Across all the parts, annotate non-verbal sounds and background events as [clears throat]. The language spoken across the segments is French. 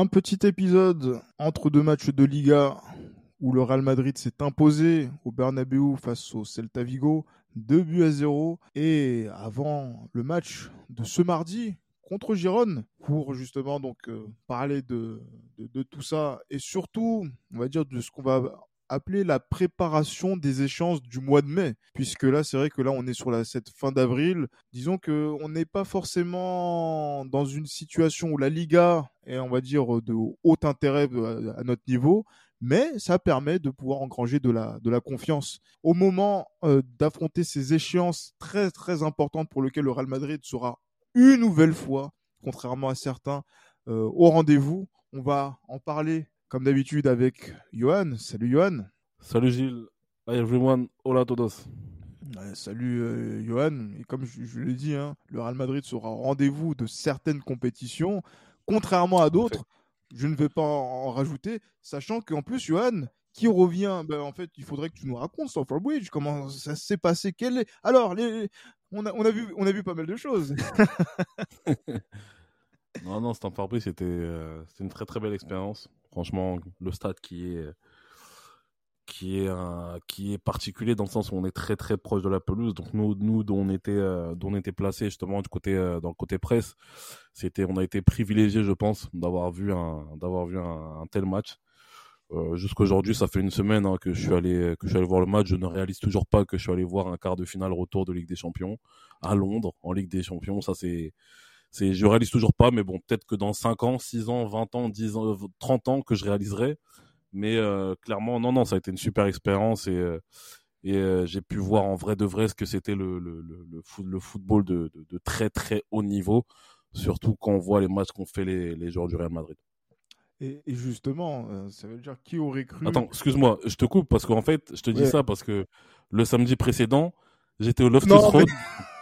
Un petit épisode entre deux matchs de Liga où le Real Madrid s'est imposé au Bernabeu face au Celta Vigo, 2 buts à 0. Et avant le match de ce mardi contre Gironne, pour justement donc euh, parler de, de, de tout ça et surtout, on va dire, de ce qu'on va appeler la préparation des échanges du mois de mai, puisque là, c'est vrai que là, on est sur la, cette fin d'avril. Disons que on n'est pas forcément dans une situation où la Liga est, on va dire, de haut intérêt euh, à notre niveau, mais ça permet de pouvoir engranger de la, de la confiance. Au moment euh, d'affronter ces échéances très, très importantes pour lesquelles le Real Madrid sera une nouvelle fois, contrairement à certains, euh, au rendez-vous, on va en parler comme d'habitude avec Johan. Salut Johan. Salut Gilles. Hi everyone. Hola todos. Ouais, salut euh, Johan. Et comme je, je l'ai dit, hein, le Real Madrid sera au rendez-vous de certaines compétitions, contrairement à d'autres. Je ne vais pas en, rajouter, sachant qu'en plus, Johan, qui revient, ben, en fait, il faudrait que tu nous racontes Stamford Bridge, comment ça s'est passé. Quel est... Alors, les... on, a, on, a vu, on a vu pas mal de choses. [laughs] non, non, Stamford Bridge, c'était euh, une très très belle expérience. Franchement, le stade qui est qui est un, qui est particulier dans le sens où on est très très proche de la pelouse. Donc nous, nous dont on était euh, était placé justement du côté euh, dans le côté presse, c'était on a été privilégié, je pense, d'avoir vu un vu un, tel match. Jusqu'aujourd'hui, ça fait une semaine hein, que je suis allé que je suis allé voir le match. Je ne réalise toujours pas que je suis allé voir un quart de finale retour de Ligue des Champions à Londres en Ligue des Champions. Ça c'est c'est je réalise toujours pas mais bon peut-être que dans 5 ans 6 ans 20 ans 10 ans 30 ans que je réaliserai. Mais euh, clairement non non ça a été une super expérience et euh, et euh, j'ai pu voir en vrai de vrai ce que c'était le le, le, le, foot, le football de, de, de, très très haut niveau surtout quand on voit les matchs qu'ont fait les, les joueurs du Real Madrid. Et, et justement ça veut dire qui aurait cru attends excuse-moi je te coupe parce qu'en fait je te dis ouais. ça parce que le samedi précédent j'étais au Loftus Road mais... [laughs]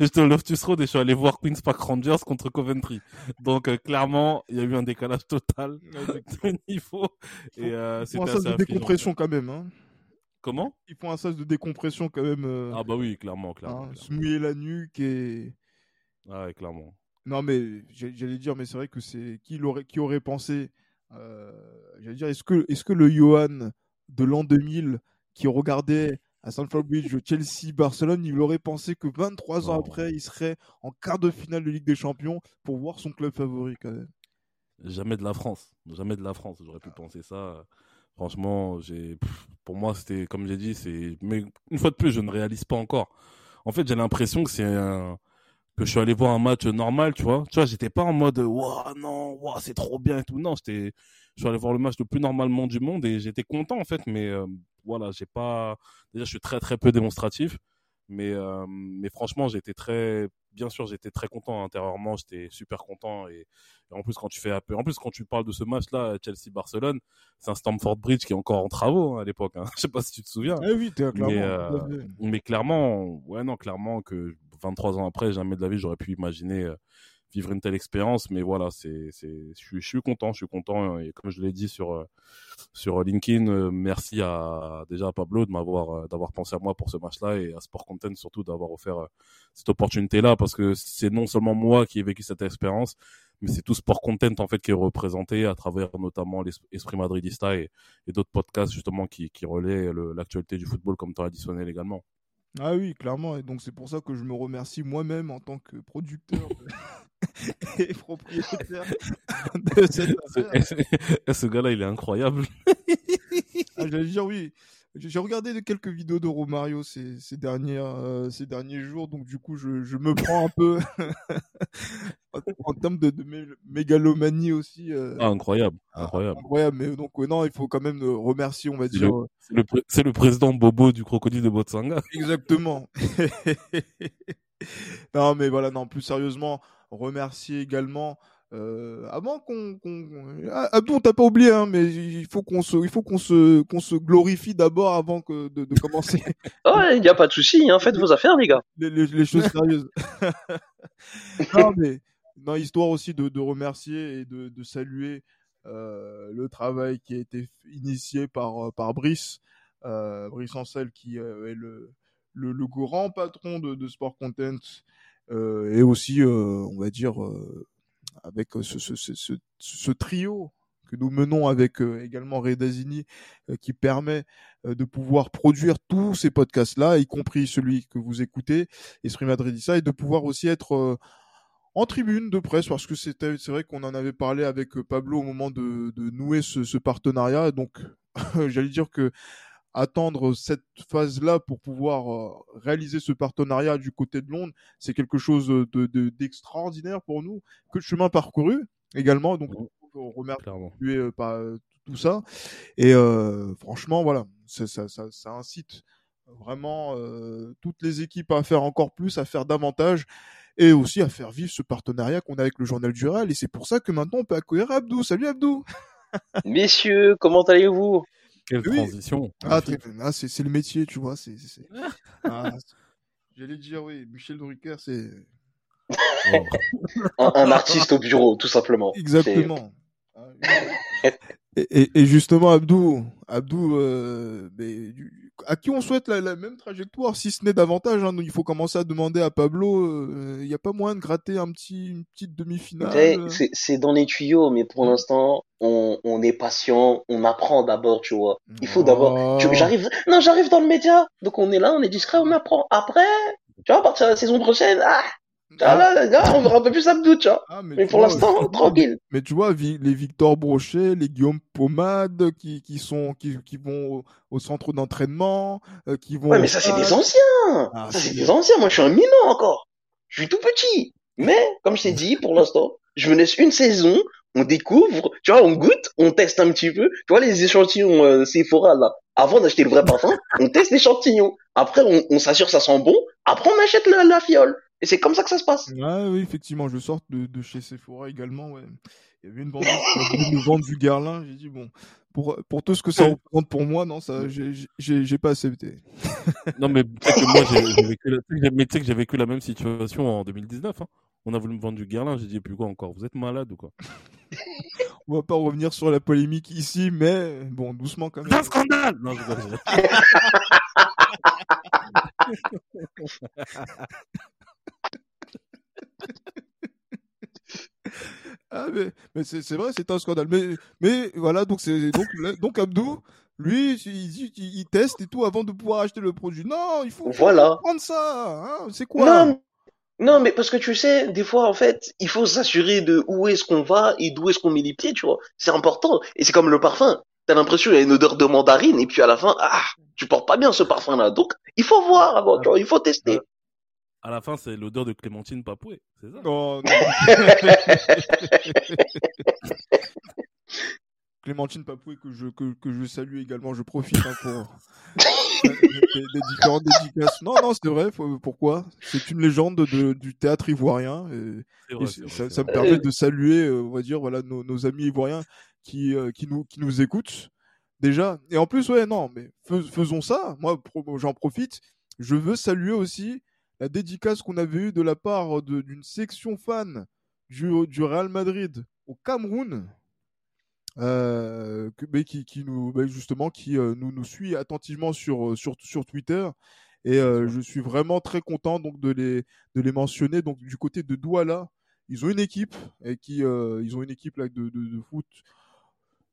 J'étais au Loftus Road et je suis allé voir Queen's Park Rangers contre Coventry. Donc euh, clairement, il y a eu un décalage total [laughs] de niveau. Et euh, c'était un sas de décompression quand même. Hein. Comment? Ils font un sas de décompression quand même. Euh... Ah bah oui, clairement, clairement. Hein. Se mouiller la nuque et. Ah ouais, clairement. Non mais j'allais dire, mais c'est vrai que c'est qui aurait qui aurait pensé. Euh, j'allais dire, est-ce que est-ce que le Johan de l'an 2000 qui regardait à Stamford Bridge, Chelsea, Barcelone, il aurait pensé que 23 ans après, il serait en quart de finale de Ligue des Champions pour voir son club favori quand même. Jamais de la France, jamais de la France. J'aurais pu penser ça. Franchement, j'ai, pour moi, c'était comme j'ai dit, c'est, mais une fois de plus, je ne réalise pas encore. En fait, j'ai l'impression que c'est un, que je suis allé voir un match normal, tu vois. Tu vois, j'étais pas en mode, waouh, non, waouh, c'est trop bien et tout. Non, j'étais, je suis allé voir le match le plus normalement du monde et j'étais content en fait, mais euh, voilà, j'ai pas. Déjà, je suis très très peu démonstratif, mais euh, mais franchement, j'étais très, bien sûr, j'étais très content intérieurement, j'étais super content et, et, en plus quand tu fais, en plus quand tu parles de ce match-là, Chelsea-Barcelone, c'est un Stamford Bridge qui est encore en travaux hein, à l'époque. Hein. [laughs] Je sais pas si tu te souviens. Eh oui, clairement. Mais, euh, mais clairement, ouais non, clairement que 23 ans après, jamais de la vie j'aurais pu imaginer. Euh, vivre une telle expérience mais voilà c'est je suis je suis content je suis content. Et comme je l'ai dit sur sur LinkedIn merci à déjà à Pablo de m'avoir d'avoir pensé à moi pour ce match là et à Sport Content surtout d'avoir offert cette opportunité là parce que c'est non seulement moi qui ai vécu cette expérience mais c'est tout Sport Content en fait qui est représenté à travers notamment l'esprit madridista et, et d'autres podcasts justement qui qui relaient l'actualité du football comme traditionnel également ah oui, clairement. Et donc, c'est pour ça que je me remercie moi-même en tant que producteur [laughs] et propriétaire [laughs] de cette affaire. [laughs] Ce gars-là, il est incroyable. ah, J'allais dire oui. J'ai regardé quelques vidéos de Romario ces, ces, dernières, euh, ces derniers jours, donc du coup, je, je me prends un peu en, termes de, de mé mégalomanie aussi. Euh... Ah, incroyable, incroyable. incroyable, mais donc, ouais, non, il faut quand même remercier, on va dire. C'est le, le, président Bobo du crocodile de Botsanga. [laughs] Exactement. [laughs] non, mais voilà, non, plus sérieusement, remercier également. Euh, avant qu'on, ah, Abdou, on t'a pas oublié, hein, mais il faut qu'on se, il faut qu'on se, qu'on se glorifie d'abord avant que de, de commencer. [laughs] oh, il n'y a pas de souci, hein, faites vos affaires, les gars. Les, les, les choses sérieuses. non, mais non, histoire aussi de, de remercier et de, de saluer euh, le travail qui a été initié par par Brice, euh, Brice Ancel, qui euh, est le, le, le grand patron de, de Sport Content euh, et aussi, euh, on va dire, euh, avec ce, ce, ce, ce, trio que nous menons avec également Redazini, qui permet de pouvoir produire tous ces podcasts-là, y compris celui que vous écoutez, Esprit Madridissa, et de pouvoir aussi être en tribune de presse parce que c'était c'est vrai qu'on en avait parlé avec Pablo au moment de, de nouer ce, ce partenariat. Donc [laughs] j'allais dire que attendre cette phase-là pour pouvoir euh, réaliser ce partenariat du côté de Londres, c'est quelque chose de, d'extraordinaire pour nous. Que le chemin parcouru également, donc on remercie euh, pas euh, tout ça. Et euh, franchement, voilà, ça, ça, ça, ça incite vraiment euh, toutes les équipes à faire encore plus, à faire davantage et aussi à faire vivre ce partenariat qu'on a avec le journal du Real. Et c'est pour ça que maintenant on peut accueillir Abdou. Salut Abdou. [laughs] Messieurs, comment allez-vous? Quelle oui. transition. Ah, ah c'est le métier, tu vois. c'est [laughs] ah, J'allais dire, oui, Michel Drucker, c'est. un, un, artiste au bureau, tout simplement. Exactement. [laughs] Et, et, et, justement, Abdou, Abdou, euh, mais, à qui on souhaite la, la même trajectoire, si ce n'est davantage. Hein, il faut commencer à demander à Pablo. Il euh, n'y a pas moyen de gratter un petit, une petite demi-finale. C'est dans les tuyaux, mais pour l'instant, on, on, est patient, on apprend d'abord, tu vois. Il faut d'abord. J'arrive, non, j'arrive dans le média, donc on est là, on est discret, on apprend. Après, tu vois, à partir de la saison prochaine, ah, ah là, là, on verra un peu plus Abdou, tu vois. Ah, mais, mais pour l'instant, [laughs] tranquille. Mais tu vois, les Victor Brochet, les Guillaume Pomade, qui, qui sont, qui, qui vont au, au centre d'entraînement, euh, qui vont. Ouais, mais ça, c'est des anciens. Ah, ça, c'est des anciens. Moi, je suis un minot encore. Je suis tout petit. Mais, comme je t'ai dit, pour l'instant, je me laisse une saison, on découvre, tu vois, on goûte, on teste un petit peu. Tu vois, les échantillons euh, Sephora, là. Avant d'acheter le vrai parfum, on teste l'échantillon. Après, on, on s'assure que ça sent bon. Après, on achète la, la fiole. Et c'est comme ça que ça se passe. Ouais, oui, effectivement, je sors de, de chez Sephora également. Ouais. Il y avait une vendeuse qui voulu nous vendre du Guerlain. J'ai dit, bon, pour, pour tout ce que ça représente pour moi, non, ça, j'ai pas accepté. non, mais que moi, j'ai vécu, la... mais que j'ai vécu la même situation en 2019. Hein. On a voulu me vendre du Guerlain. J'ai dit, plus quoi encore Vous êtes malade ou quoi? [laughs] On va pas revenir sur la polémique ici, mais bon, doucement quand même. Un scandale Non, je [laughs] [laughs] ah mais, mais c'est vrai, c'est un scandale. Mais, mais voilà, donc c'est donc donc Abdou, lui, il, il, il, teste et tout avant de pouvoir acheter le produit. Non, il faut, voilà. prendre ça. Hein, c'est quoi? Non, non, mais parce que tu sais, des fois, en fait, il faut s'assurer de où est-ce qu'on va et d'où est-ce qu'on met les pieds, tu vois. C'est important. Et c'est comme le parfum. T'as l'impression qu'il y a une odeur de mandarine et puis à la fin, ah, tu portes pas bien ce parfum-là. Donc, il faut voir avant, tu vois, il faut tester à la fin, c'est l'odeur de Clémentine Papoué, c'est ça? Non, non. [laughs] Clémentine Papoué que je, que, que je salue également, je profite hein, pour des, des, différentes dédicaces. Non, non, c'est vrai, faut, pourquoi? C'est une légende de, du théâtre ivoirien. Et, vrai, et vrai, ça, ça me permet de saluer, euh, on va dire, voilà, nos, nos amis ivoiriens qui, euh, qui, nous, qui nous écoutent déjà. Et en plus, ouais, non, mais faisons ça. Moi, j'en profite. Je veux saluer aussi la dédicace qu'on avait eue de la part d'une section fan du, du, Real Madrid au Cameroun, euh, que, qui, qui, nous, justement, qui euh, nous, nous suit attentivement sur, sur, sur Twitter. Et euh, je suis vraiment très content donc de les, de les mentionner. Donc du côté de Douala, ils ont une équipe et qui, euh, ils ont une équipe là, de, de, de foot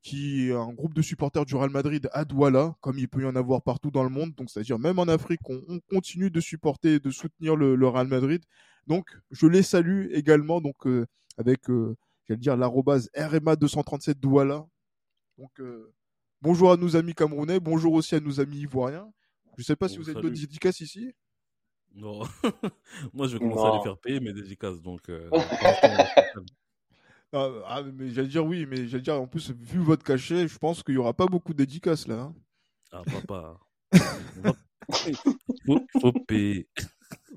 qui est un groupe de supporters du Real Madrid à Douala, comme il peut y en avoir partout dans le monde. Donc, c'est-à-dire même en Afrique, on, on, continue de supporter et de soutenir le, le, Real Madrid. Donc, je les salue également, donc euh, avec, euh, j'allais dire, l'arrobase RMA 237 Douala. Donc, euh, bonjour à nos amis camerounais, bonjour aussi à nos amis ivoiriens. Je ne sais pas si vous avez d'autres dédicaces ici. Non, [laughs] moi je vais commencer non. à les faire payer mes dédicaces, donc. [laughs] Ah, ah, mais j'allais dire oui, mais j'allais dire en plus, vu votre cachet, je pense qu'il n'y aura pas beaucoup de dédicaces là. Hein. Ah, papa. [laughs] faut, faut payer.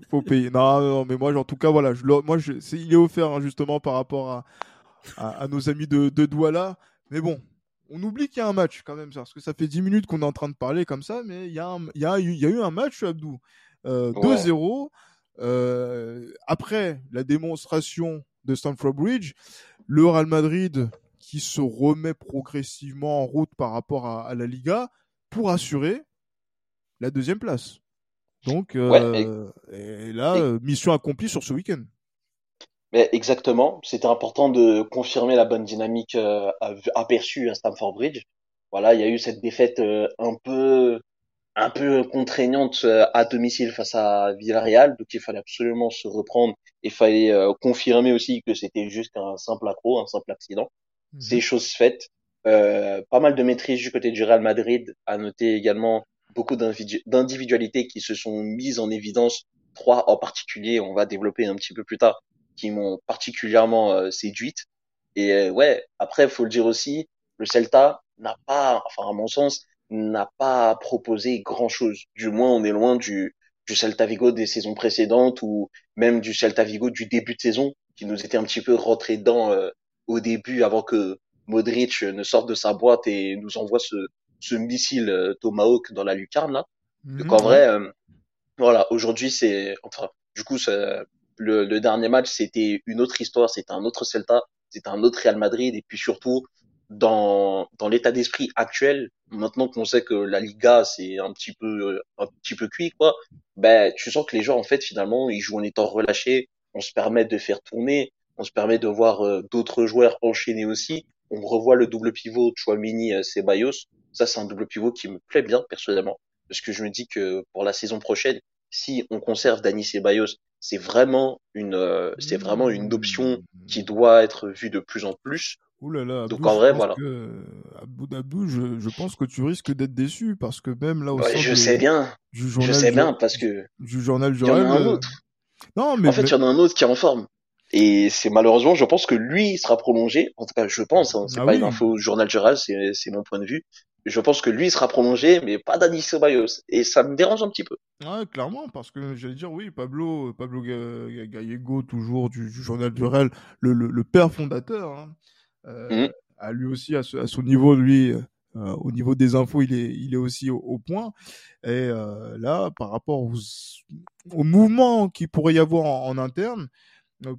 faut payer. Non, non, mais moi, en tout cas, voilà, je, moi, je, il est offert hein, justement par rapport à, à, nos amis de, de Douala. Mais bon, on oublie qu'il y a un match quand même, parce que ça fait 10 minutes qu'on est en train de parler comme ça, mais il y a, il y a, il y a eu un match, Abdou. Euh, 2-0. Euh, après la démonstration de Stamford Bridge, le Real Madrid qui se remet progressivement en route par rapport à, la Liga pour assurer la deuxième place. Donc euh, et... là, euh, mission accomplie sur ce week-end. Mais exactement, c'était important de confirmer la bonne dynamique euh, aperçue à Stamford Bridge. Voilà, il y a eu cette défaite un peu un peu contraignante à domicile face à Villarreal, donc il fallait absolument se reprendre et il fallait confirmer aussi que c'était juste un simple accro, un simple accident. Mhm. C'est chose faite. Euh, pas mal de maîtrise du côté du Real Madrid. À noter également beaucoup d'individualités qui se sont mises en évidence. Trois en particulier, on va développer un petit peu plus tard, qui m'ont particulièrement euh, séduite. Et euh, ouais, après, faut le dire aussi, le Celta n'a pas, enfin à mon sens, n'a pas proposé grand chose. Du moins, on est loin du, du Celta Vigo des saisons précédentes ou même du Celta Vigo du début de saison qui nous était un petit peu rentré dedans euh, au début avant que Modric ne sorte de sa boîte et nous envoie ce, ce missile euh, Tomahawk dans la lucarne là. Mhm. Donc en vrai, euh, voilà, aujourd'hui c'est, enfin, du coup, le, le dernier match c'était une autre histoire, c'était un autre Celta, c'était un autre Real Madrid et puis surtout dans dans l'état d'esprit actuel, maintenant qu'on sait que la Liga c'est un petit peu un petit peu cuit quoi, ben tu sens que les joueurs en fait finalement ils jouent en étant relâchés, on se permet de faire tourner, on se permet de voir euh, d'autres joueurs enchaîner aussi. On revoit le double pivot Chouamini euh, Ceballos. Ça, c'est un double pivot qui me plaît bien personnellement, parce que je me dis que pour la saison prochaine, si on conserve Dani Ceballos, c'est vraiment une, euh, c'est vraiment une option qui doit être vue de plus en plus. Ouh là là, Donc en vrai, voilà. Que, Abou je, je, pense que tu risques d'être déçu parce que même là au ouais, je sais bien. je sais bien parce que du journal Il y en a un autre. Non, mais en fait, il y en a un autre qui est en forme. Et c'est malheureusement, je pense que lui sera prolongé. En tout cas, je pense. Hein, c'est ah pas une info journal général, c'est c'est mon point de vue. Je pense que lui sera prolongé, mais pas Dani Ceballos. Et ça me dérange un petit peu. Ouais, clairement, parce que j'allais dire oui, Pablo, Pablo Gallego, toujours du, journal du Real, le, le, le père fondateur, hein, euh, mmh. a lui aussi à, à son niveau, lui, euh, au niveau des infos, il est, il est aussi au, point. Et euh, là, par rapport aux, au mouvements qu'il pourrait y avoir en, en interne,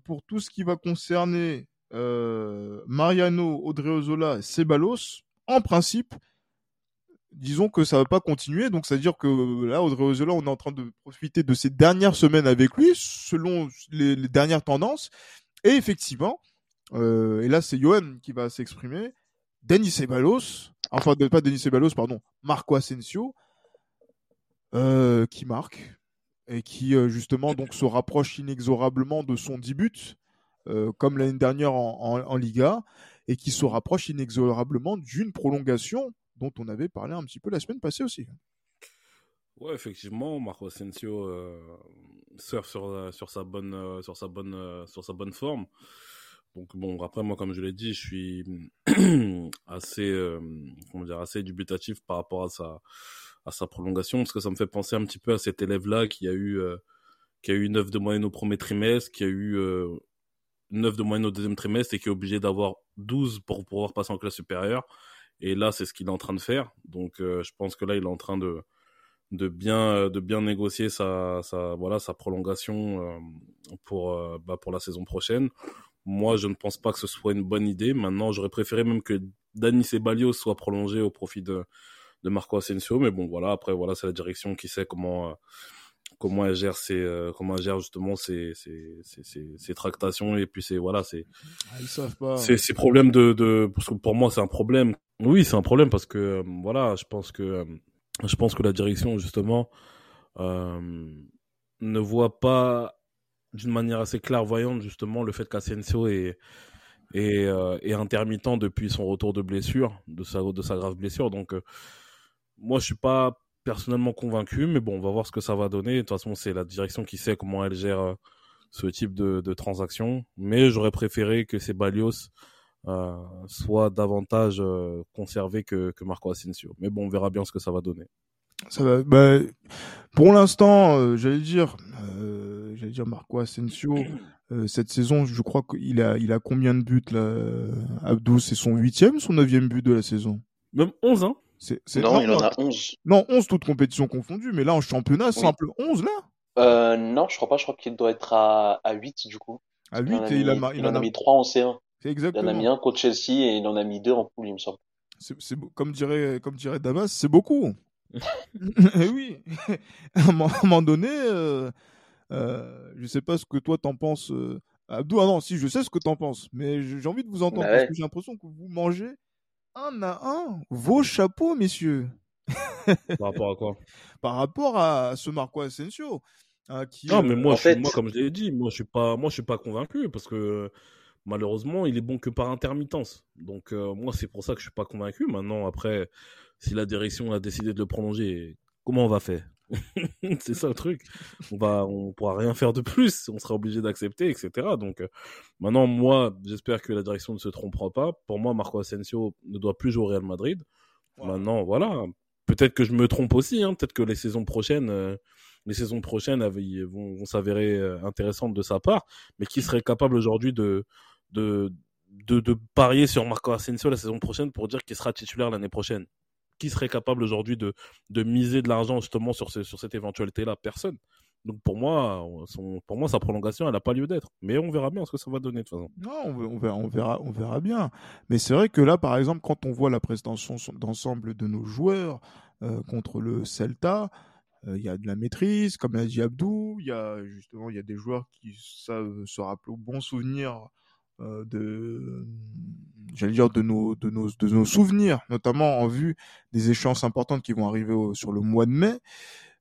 pour tout ce qui va concerner Mariano, Odreozola et Ceballos, en principe, disons que ça va pas continuer. Donc, c'est-à-dire que là, Odreozola, on est en train de profiter de ces dernières semaines avec lui, selon les, dernières tendances. Et effectivement, et là, c'est Johan qui va s'exprimer. Denis Ceballos, enfin, pas Denis Ceballos, pardon, Marco Asensio, euh, qui marque et qui euh, justement donc se rapproche inexorablement de son début, euh, comme l'année dernière en, Liga, et qui se rapproche inexorablement d'une prolongation dont on avait parlé un petit peu la semaine passée aussi. Ouais, effectivement, Marco Asensio euh, surfe sur, sur sa bonne sur sur sa bonne forme. Donc bon, après moi comme je l'ai dit, je suis [clears throat] assez comment dire assez dubitatif par rapport à sa à sa prolongation parce que ça me fait penser un petit peu à cet élève là qui a eu euh, qui a eu 9 de moyenne au premier trimestre, qui a eu euh, 9 de moyenne au deuxième trimestre et qui est obligé d'avoir 12 pour pouvoir passer en classe supérieure. Et là, c'est ce qu'il est en train de faire. Donc, euh, je pense que là, il est en train de, de, bien, de bien négocier sa, sa, voilà, sa prolongation euh, pour, euh, bah, pour la saison prochaine. Moi, je ne pense pas que ce soit une bonne idée. Maintenant, j'aurais préféré même que Dani Ceballos soit prolongé au profit de, de Marco Asensio. Mais bon, voilà, après, voilà, c'est la direction qui sait comment, euh, comment elle gère ses, euh, comment elle gère justement ses, ses, ses, ses, tractations et puis c'est, voilà, c'est, ah, ces problèmes de, de, parce que pour moi, c'est un problème. Oui, c'est un problème parce que, euh, voilà, je pense que, je pense que la direction, justement, ne voit pas d'une manière assez clairvoyante, justement, le fait qu'Asensio est, est, est intermittent depuis son retour de blessure, de sa, de sa grave blessure. Donc, moi, je suis pas personnellement convaincu, mais bon, on va voir ce que ça va donner. De toute façon, c'est la direction qui sait comment elle gère euh, ce type de, de transaction. Mais j'aurais préféré que ces Balios euh, soient davantage euh, conservés que, que Marco Asensio. Mais bon, on verra bien ce que ça va donner. Ça va. Bah, pour l'instant, euh, j'allais dire, j'allais dire Marco Asensio, cette saison, je crois qu'il a, il a combien de buts là Abdou, c'est son huitième, son neuvième but de la saison? Même 11, hein Non, il en a 11. Non, 11 toutes compétitions confondues, mais là en championnat, simple 11 là? Euh, Non, je crois pas, je crois qu'il doit être à, à 8 du coup. À 8 et il, a, il, en a mis 3 en C1. Exactement. Il en a mis un contre Chelsea et il en a mis 2 en poule, il me semble. C'est, comme dirait, comme dirait Damas, c'est beaucoup. Eh oui, [laughs] à un moment donné, euh, euh, je sais pas ce que toi t'en penses, euh, Abdou. Ah non, si je sais ce que t'en penses, mais j'ai envie de vous entendre bah parce que j'ai l'impression que vous mangez un à un vos chapeaux, messieurs. [laughs] Par rapport à quoi? Par rapport à ce Marco Asensio. Hein, qui, non, mais moi, je, moi, comme je l'ai dit, moi je suis pas, moi je suis pas convaincu parce que malheureusement, il est bon que par intermittence. Donc moi, c'est pour ça que je suis pas convaincu. Maintenant, après, si la direction a décidé de le prolonger, comment on va faire? [laughs] C'est ça le truc. On va, on pourra rien faire de plus. On sera obligé d'accepter, etc. Donc euh, maintenant, moi, j'espère que la direction ne se trompera pas. Pour moi, Marco Asensio ne doit plus jouer au Real Madrid. Maintenant, voilà. Peut-être que je me trompe aussi. Hein. Peut-être que les saisons prochaines, euh, les saisons prochaines vont, vont s'avérer euh, intéressantes de sa part. Mais qui serait capable aujourd'hui de, de, de, parier sur Marco Asensio la saison prochaine pour dire qu'il sera titulaire l'année prochaine qui serait capable aujourd'hui de, de miser de l'argent justement sur, sur cette éventualité-là? Personne. Donc pour moi, son, pour moi, sa prolongation, elle n'a pas lieu d'être. Mais on verra bien ce que ça va donner de toute façon. Non, on verra, on verra, on verra bien. Mais c'est vrai que là, par exemple, quand on voit la prestation d'ensemble de nos joueurs euh, contre le Celta, euh, il y a de la maîtrise, comme l'a dit Abdou. Il y a justement, y a des joueurs qui savent se rappeler au bon souvenir de j'allais dire de nos de nos de nos souvenirs notamment en vue des échéances importantes qui vont arriver sur le mois de mai.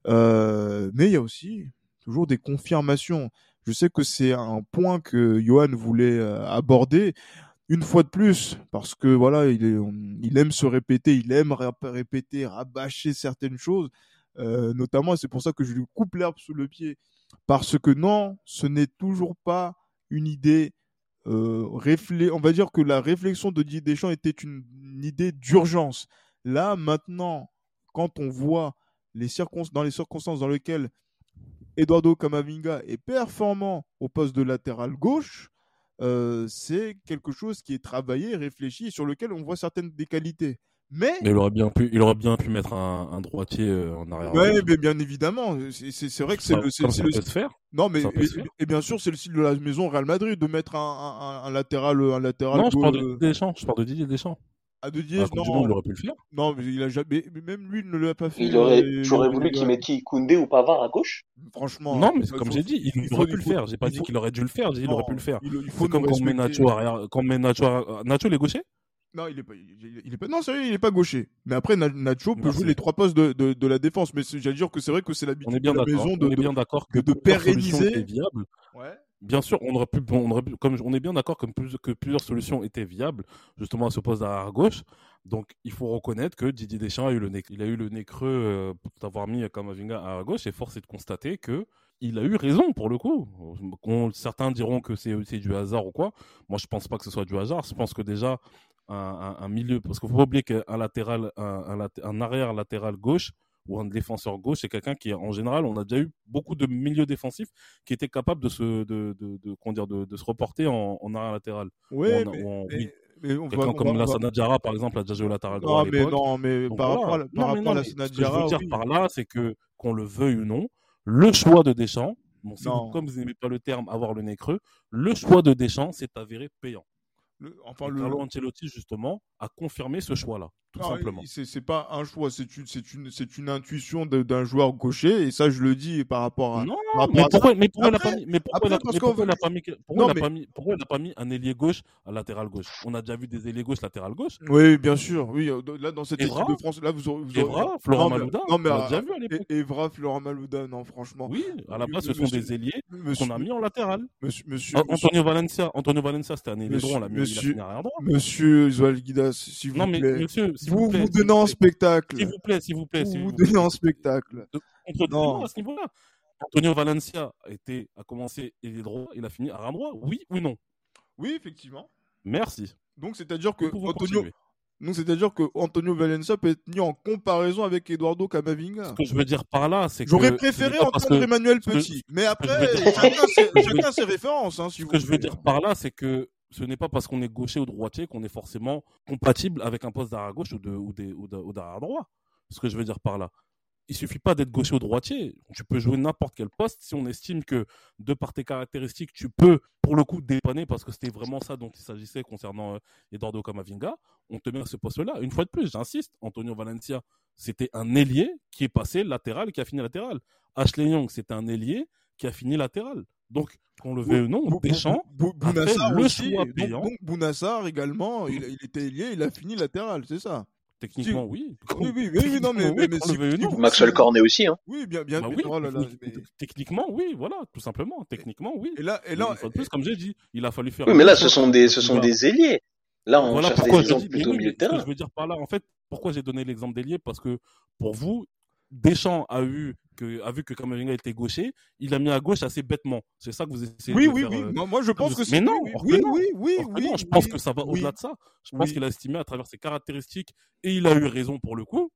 Euh, mais il y a aussi toujours des confirmations. Je sais que c'est un point que Johan voulait euh, aborder une fois de plus parce que voilà il est, il aime se répéter il aime répéter rabâcher certaines choses euh, notamment c'est pour ça que je lui coupe l'herbe sous le pied parce que non ce n'est toujours pas une idée euh, on va dire que la réflexion de Didier Deschamps était une, idée d'urgence. Là, maintenant, quand on voit les dans les circonstances dans lesquelles Eduardo Camavinga est performant au poste de latéral gauche, euh, c'est quelque chose qui est travaillé, réfléchi, sur lequel on voit certaines des qualités. Mais... il aurait bien pu, il aurait bien pu mettre un, droitier euh, en arrière. Ouais, mais bien évidemment. C'est vrai que c'est le. Ça peut se faire. Non, mais et, bien sûr, c'est le style de la maison Real Madrid de mettre un, un, un latéral, un latéral. Non, je parle de Didier Deschamps. Je parle de Didier Deschamps. À de Didier, non. Monde, il aurait pu le faire. Non, mais il a jamais. même lui, il ne l'a pas fait. Il aurait. J'aurais voulu qu'il mette qui Koundé ou Pavard à gauche? Franchement. Non, mais comme j'ai dit, il, aurait pu le faire. J'ai pas dit qu'il aurait dû le faire. J'ai dit qu'il aurait pu le faire. C'est comme quand on met Nacho arrière. Quand on met Nacho, Nacho, il est gaucher? Non, il est pas, il, est pas, non, sérieux, il est pas gaucher. Mais après, Nacho peut jouer les trois postes de, de, de la défense. Mais j'allais dire que c'est vrai que c'est l'habitude de la maison de, on est bien d'accord que de pérenniser. viable. Ouais. Bien sûr, on aurait pu, on aurait pu, comme on est bien d'accord que, que plusieurs solutions étaient viables, justement à ce poste à gauche. Donc, il faut reconnaître que Didier Deschamps a eu le nez, il a eu le nez creux euh, pour avoir mis Kamavinga à gauche et force est de constater que il a eu raison pour le coup. certains diront que c'est du hasard ou quoi. Moi, je pense pas que ce soit du hasard. Je pense que déjà, un, milieu, parce qu'il faut pas oublier qu'un latéral, un, un, arrière latéral gauche ou un défenseur gauche, c'est quelqu'un qui, en général, on a déjà eu beaucoup de milieux défensifs qui étaient capables de se, de, de, de, dire, de, se reporter en, arrière latéral. Ouais, mais, quelqu'un comme la Sanadjara, par exemple, a déjà joué au latéral droit. Non, mais non, mais par rapport, à, par rapport à. Ce que je veux dire par là, c'est que, qu'on le veuille ou non, le choix de Deschamps, bon, comme vous n'aimez pas le terme avoir le nez creux, le choix de Deschamps s'est avéré payant. Le, enfin, le... Carlo Ancelotti, justement, a confirmé ce choix-là, tout simplement. C'est pas un choix, c'est une, une, une intuition d'un joueur gaucher, et ça, je le dis par rapport à. Non, mais, pourquoi, mais pourquoi il n'a pas mis, mais pourquoi il n'a pas mis, pourquoi il pas mis, pas un ailier gauche à latéral gauche? On a déjà vu des ailiers gauche latéral gauche. Oui, bien sûr. Oui, euh, là, dans cette équipe de France, là, vous aurez. Evra, Florent Malouda. Non, mais, on a déjà vu à l'époque. Evra, Florent Malouda, non, franchement. Oui, à la base, ce sont des ailiers qu'on a mis en latéral. Monsieur. Antonio Valencia, Antonio Valencia, c'était un ailier droit, on l'a mis arrière droit. Monsieur Zualguidas, s'il vous non, mais, plaît. Monsieur, vous vous, vous donnez en spectacle. S'il vous plaît, s'il vous plaît. Vous vous donnez en spectacle. Non. à ce niveau-là. Antonio Valencia a, été, a commencé et est droit, il a fini à un droit, oui ou non? Oui, effectivement. Merci. Donc, c'est-à-dire que Antonio, Donc c'est-à-dire que Antonio Valencia peut être mis en comparaison avec Eduardo Camavinga. Ce que je veux dire par là, c'est que j'aurais préféré entendre Emmanuel Petit, mais après chacun, ses, références. Hein, si ce que je veux dire par là, c'est que ce n'est pas parce qu'on est gaucher ou droitier qu'on est forcément compatible avec un poste d'arrière gauche ou, d'arrière droit. Ce que je veux dire par là il suffit pas d'être gaucher ou droitier. Tu peux jouer n'importe quel poste si on estime que, de par tes caractéristiques, tu peux, pour le coup, dépanner, parce que c'était vraiment ça dont il s'agissait concernant euh, Eduardo Camavinga. On te met à ce poste-là. Une fois de plus, j'insiste, Antonio Valencia, c'était un ailier qui est passé latéral et qui a fini latéral. Ashley Young, c'était un ailier qui a fini latéral. Donc, qu'on le veuille ou non, Deschamps Bounassar le choix payant. Donc, Bounassar également, il, il était ailier, il a fini latéral, c'est ça? Techniquement, oui. Oui, oui, oui, non, mais, mais, si, Maxwell Cornet aussi, hein. Oui, bien, bien. Bah oui, oh là là, Techniquement, oui, voilà, tout simplement. Techniquement, oui. Et là, et là, et... plus, comme j'ai dit, il a fallu faire. Oui, mais là, ce sont des, ce sont des ailiers. Là, on voilà cherche pourquoi des exemples plutôt milieu de terrain. Je veux dire par là, en fait, pourquoi j'ai donné l'exemple d'ailier? Parce que pour vous, Deschamps a eu que a vu que Kamavinga était gaucher, il a mis à gauche assez bêtement. C'est ça que vous essayez oui, de oui, faire. Oui, oui, oui. Moi, je pense que c'est. Mais non, oui, oui, oui, oui, Je pense que ça va au-delà de ça. Je pense qu'il a estimé à travers ses caractéristiques et il a eu raison pour le coup.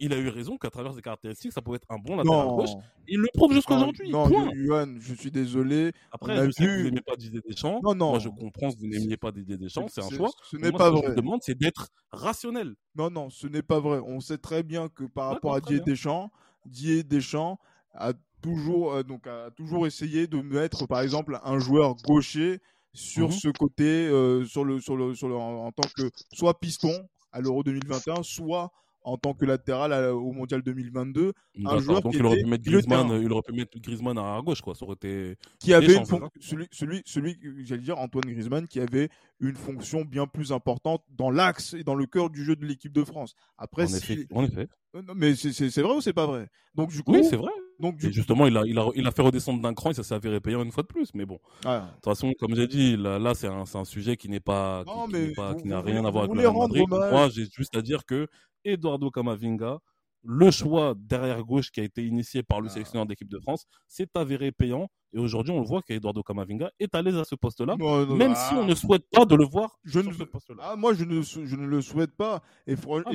Il a eu raison qu'à travers ses caractéristiques, ça pouvait être un bon latéral gauche. Il le prouve jusqu'à aujourd'hui. Non, Yuan, je suis désolé. Après, je sais que vous n'aimez pas Didier Deschamps. Non, non. Moi, je comprends que vous n'aimiez pas Didier Deschamps. C'est un choix. Ce n'est pas vrai. Ce que je demande, c'est d'être rationnel. Non, non, ce n'est pas vrai. On sait très bien que par rapport à Didier Deschamps, Didier Deschamps a toujours, euh, donc, a toujours essayé de mettre, par exemple, un joueur gaucher sur Mhm. ce côté, euh, sur le, sur le, sur le, en, en tant que soit piston à l'Euro 2021, soit en tant que latéral à- au Mondial 2022, un joueur Donc qui il aurait pu mettre de Griezmann, il aurait pu mettre Griezmann à gauche, quoi. Ça aurait été. qui avait une fon- celui, celui, celui, j'allais dire Antoine Griezmann, qui avait une fonction bien plus importante dans l'axe et dans le cœur du jeu de l'équipe de France. Après, En effet. En effet. Euh, non, mais c'est- vrai ou c'est pas vrai? Donc du coup, Oui, c'est vrai. donc du Et justement, il a, il, a, il a fait redescendre d'un cran et ça s'est avéré payant une fois de plus. Mais bon, de Ah. toute façon, comme j'ai dit, là, là c'est un, c'est un sujet qui n'est pas, qui- Non, qui, n'a rien à voir avec le Madrid. Moi, j'ai juste à dire que Eduardo Camavinga, le choix derrière gauche qui a été initié par le Ah. sélectionneur d'équipe de France, s'est avéré payant. Et aujourd'hui, on le voit qu'Eduardo Camavinga est à l'aise à ce poste-là, Non, non, même ah. si on ne souhaite pas de le voir Je sur ne ce poste-là. Ah, moi, je ne, je ne le souhaite pas. Et, Ah,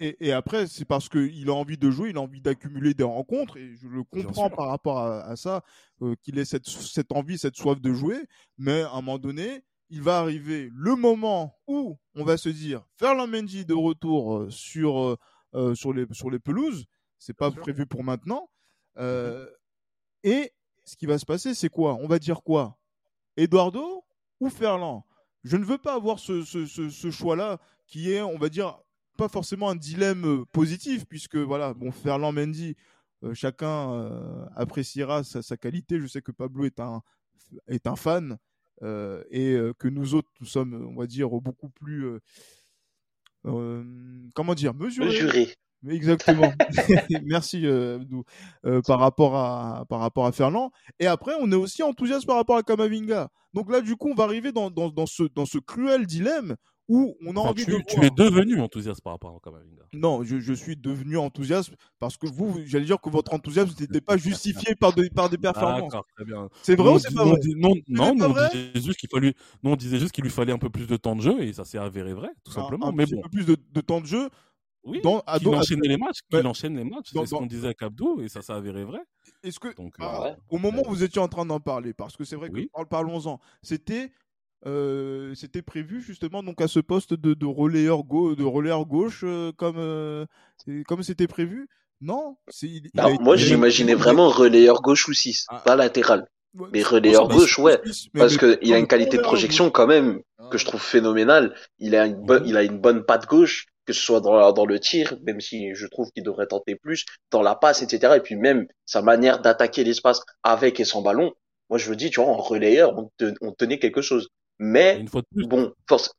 et, après, c'est parce qu'il a envie de jouer, il a envie d'accumuler des rencontres. Et je le comprends par rapport à, à ça, euh, qu'il ait cette, cette envie, cette soif de jouer. Mais à un moment donné, il va arriver le moment où on va se dire Ferland Mendy de retour euh, sur, euh, euh, sur, les, sur les pelouses. C'est pas sûr. prévu pour maintenant. Euh, et ce qui va se passer, c'est quoi? On va dire quoi? Eduardo ou Ferland? Je ne veux pas avoir ce, ce, ce, ce choix-là qui est, on va dire, pas forcément un dilemme positif, puisque voilà, bon, Ferland Mendy, euh, chacun appréciera sa, sa qualité. Je sais que Pablo est un, est un fan euh, et euh, que nous autres, nous sommes, on va dire, beaucoup plus. euh, comment dire mesurés Exactement. [laughs] [laughs] Merci Abdou. Par rapport à par rapport à Ferland. Et après, on est aussi enthousiaste par rapport à Kamavinga. Donc là, du coup, on va arriver dans, dans, dans ce dans ce cruel dilemme où on a Enfin, envie tu, de tu voir- es devenu enthousiaste par rapport à Camavinga. Non, je, je suis devenu enthousiaste parce que vous, j'allais dire que votre enthousiasme n'était pas justifié par des par des performances. C'est vrai Nous, ou c'est pas vrai? Non, non, pas on disait juste qu'il fallait, nous, on disait juste qu'il lui fallait un peu plus de temps de jeu et ça s'est avéré vrai, tout simplement. un Mais petit bon, peu plus de, de temps de jeu. oui, dans- à à- enchaînait les matchs, qu'il enchaîne les matchs, Dans- c'est ce qu'on disait avec Abdou et ça s'est avéré vrai. Est-ce que Donc, Ah, euh, ouais. au moment où vous étiez en train d'en parler, parce que c'est vrai que Oui. parlons-en, c'était euh, c'était prévu justement donc à ce poste de, de relayeur gauche, de relayeur gauche euh, comme euh, comme c'était prévu? Non, il- il a Non, moi, il a- j'imaginais il a- vraiment relayeur gauche ou 6, Ah. pas latéral. Ouais, Mais relayeur gauche, ouais. mais- Parce qu'il a non, une qualité de projection quand même que Ah. je trouve phénoménale. Il a une bonne, il a une bonne patte gauche, que ce soit dans, dans le tir, même si je trouve qu'il devrait tenter plus, dans la passe, etc. Et puis même sa manière d'attaquer l'espace avec et sans ballon. Moi, je me dis, tu vois, en relayeur, on, te- on tenait quelque chose. Mais plus, bon, force,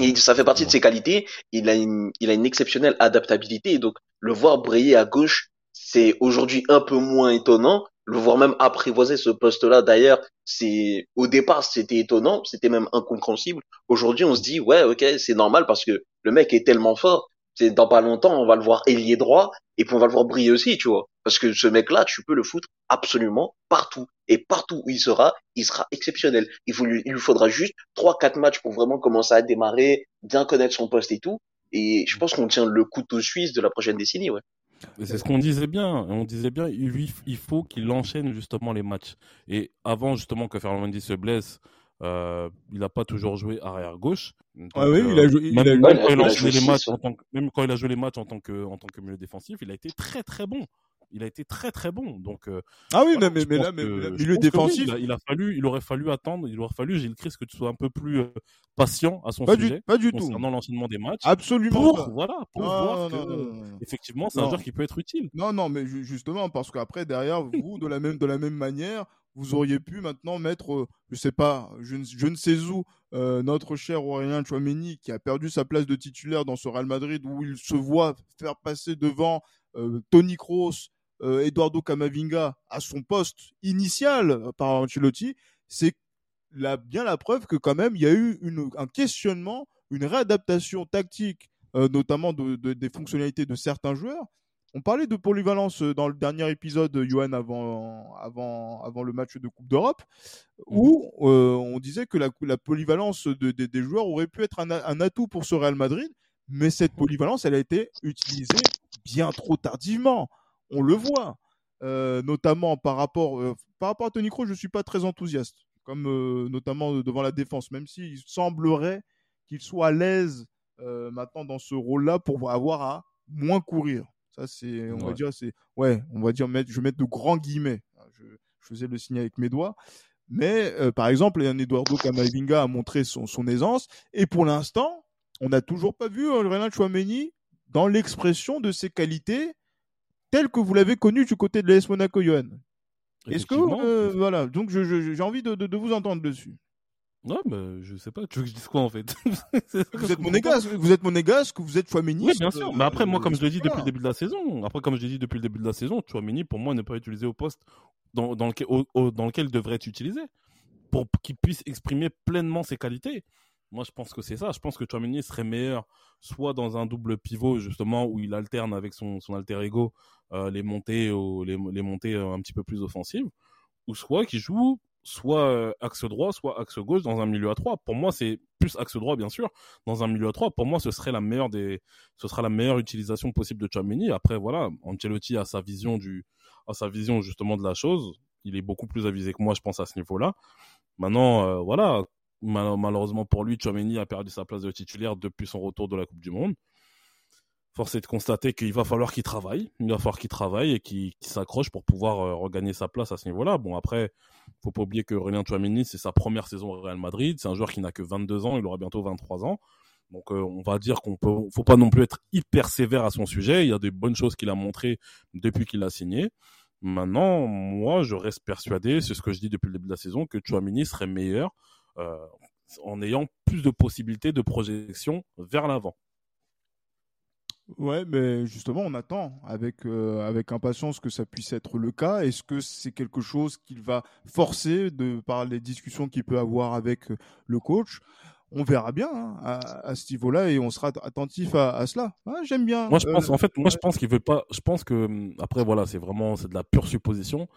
et ça fait partie de ses qualités. Il a une, il a une exceptionnelle adaptabilité. Donc, le voir briller à gauche, c'est aujourd'hui un peu moins étonnant. Le voir même apprivoiser ce poste-là, d'ailleurs, c'est, au départ, c'était étonnant. C'était même incompréhensible. Aujourd'hui, on se dit, ouais, ok, c'est normal parce que le mec est tellement fort. C'est dans pas longtemps, on va le voir ailier droit et puis on va le voir briller aussi, tu vois. Parce que ce mec-là, tu peux le foutre absolument partout. Et partout où il sera, il sera exceptionnel. Il, il lui faudra juste trois, quatre matchs pour vraiment commencer à démarrer, bien connaître son poste et tout. Et je pense qu'on tient le couteau suisse de la prochaine décennie, ouais. C'est ce qu'on disait bien. On disait bien, lui, il faut qu'il enchaîne justement les matchs. Et avant justement que Fernand Mendy se blesse, euh, il n'a pas toujours joué arrière gauche. ah oui, il a joué. Même, quand il a joué les matchs en tant que, même quand il a joué les matchs en tant que en tant que milieu défensif, il a été très très bon il a été très très bon. Donc euh, ah oui, mais, mais, là, mais, milieu défensif, il, a, fallu, il aurait fallu attendre, il aurait fallu, Gilles Christ, que tu sois un peu plus euh, patient à son pas sujet, du, pas du tout, concernant l'enchaînement des matchs. Absolument. Pour voilà, pour voir que effectivement, c'est un joueur qui peut être utile. Non, non, mais justement parce qu'après derrière, vous de la même de la même manière, vous auriez pu maintenant mettre, euh, je sais pas, je, ne sais où, notre cher Aurélien Chouameni qui a perdu sa place de titulaire dans ce Real Madrid où il se voit faire passer devant Tony Kroos, euh, Eduardo Camavinga à son poste initial euh, par Ancelotti, c'est bien la preuve que quand même il y a eu un questionnement, une réadaptation tactique, euh, notamment des fonctionnalités de certains joueurs. On parlait de polyvalence dans le dernier épisode, Johan, avant, avant, avant le match de Coupe d'Europe, où on disait que la, polyvalence des joueurs aurait pu être un, un, atout pour ce Real Madrid, mais cette polyvalence, elle a été utilisée bien trop tardivement on le voit, euh, notamment par rapport, euh, par rapport à Tony Kroos, je ne suis pas très enthousiaste, comme euh, notamment devant la défense, même s'il semblerait qu'il soit à l'aise maintenant dans ce rôle-là pour avoir à moins courir. Ça, c'est, on va dire, c'est, ouais, on va dire, mettre, je vais mettre de grands guillemets. Je, faisais le signe avec mes doigts. Mais par exemple, un Eduardo Camavinga a montré son, aisance. Et pour l'instant, on n'a toujours pas vu Renan Chouameni dans l'expression de ses qualités tel que vous l'avez connu du côté de l'AS Monaco, Johan. Est-ce que euh, voilà, donc j'ai envie de, vous entendre dessus. Ouais, mais je sais pas. Tu veux que je dise quoi en fait? [laughs] Vous êtes monégasque, vous êtes monégasque, vous êtes Chouameni. Oui, bien sûr. mais après, moi, comme je l'ai dit depuis le début de la saison, après, comme je l'ai dit depuis le début de la saison, Chouameni, pour moi, n'est pas utilisé au poste dans, dans, lequel, dans lequel il devrait être utilisé pour qu'il puisse exprimer pleinement ses qualités. Moi, je pense que c'est ça. Je pense que Chouameni serait meilleur soit dans un double pivot, justement, où il alterne avec son, son alter ego euh, les montées, les, les, montées euh, un petit peu plus offensives, ou soit qu'il joue soit euh, axe droit, soit axe gauche dans un milieu à trois. Pour moi, c'est plus axe droit, bien sûr, dans un milieu à trois. Pour moi, ce serait la meilleure des, ce sera la meilleure utilisation possible de Chouameni. Après, voilà, Ancelotti a sa vision du, a sa vision justement de la chose. Il est beaucoup plus avisé que moi, je pense, à ce niveau-là. Maintenant, voilà, malheureusement pour lui, Chouameni a perdu sa place de titulaire depuis son retour de la Coupe du Monde. Force est de constater qu'il va falloir qu'il travaille, il va falloir qu'il travaille et qu'il s'accroche pour pouvoir euh, regagner sa place à ce niveau-là. Bon après, faut pas oublier que Aurélien Chouameni c'est sa première saison au Real Madrid, c'est un joueur qui n'a que 22 ans, il aura bientôt 23 ans. Donc euh, on va dire qu'on peut, faut pas non plus être hyper sévère à son sujet. Il y a des bonnes choses qu'il a montrées depuis qu'il a signé. Maintenant, moi, je reste persuadé, c'est ce que je dis depuis le début de la saison, que Chouamini serait meilleur euh, en ayant plus de possibilités de projection vers l'avant. Ouais, mais justement, on attend avec, euh, avec impatience que ça puisse être le cas. Est-ce que c'est quelque chose qu'il va forcer de, par les discussions qu'il peut avoir avec euh, le coach? On verra bien hein, à, ce niveau-là et on sera attentif à, cela. J'aime bien. Moi, je pense, en fait, moi, je pense qu'il veut pas. Je pense que hum, après, voilà, c'est vraiment, c'est de la pure supposition,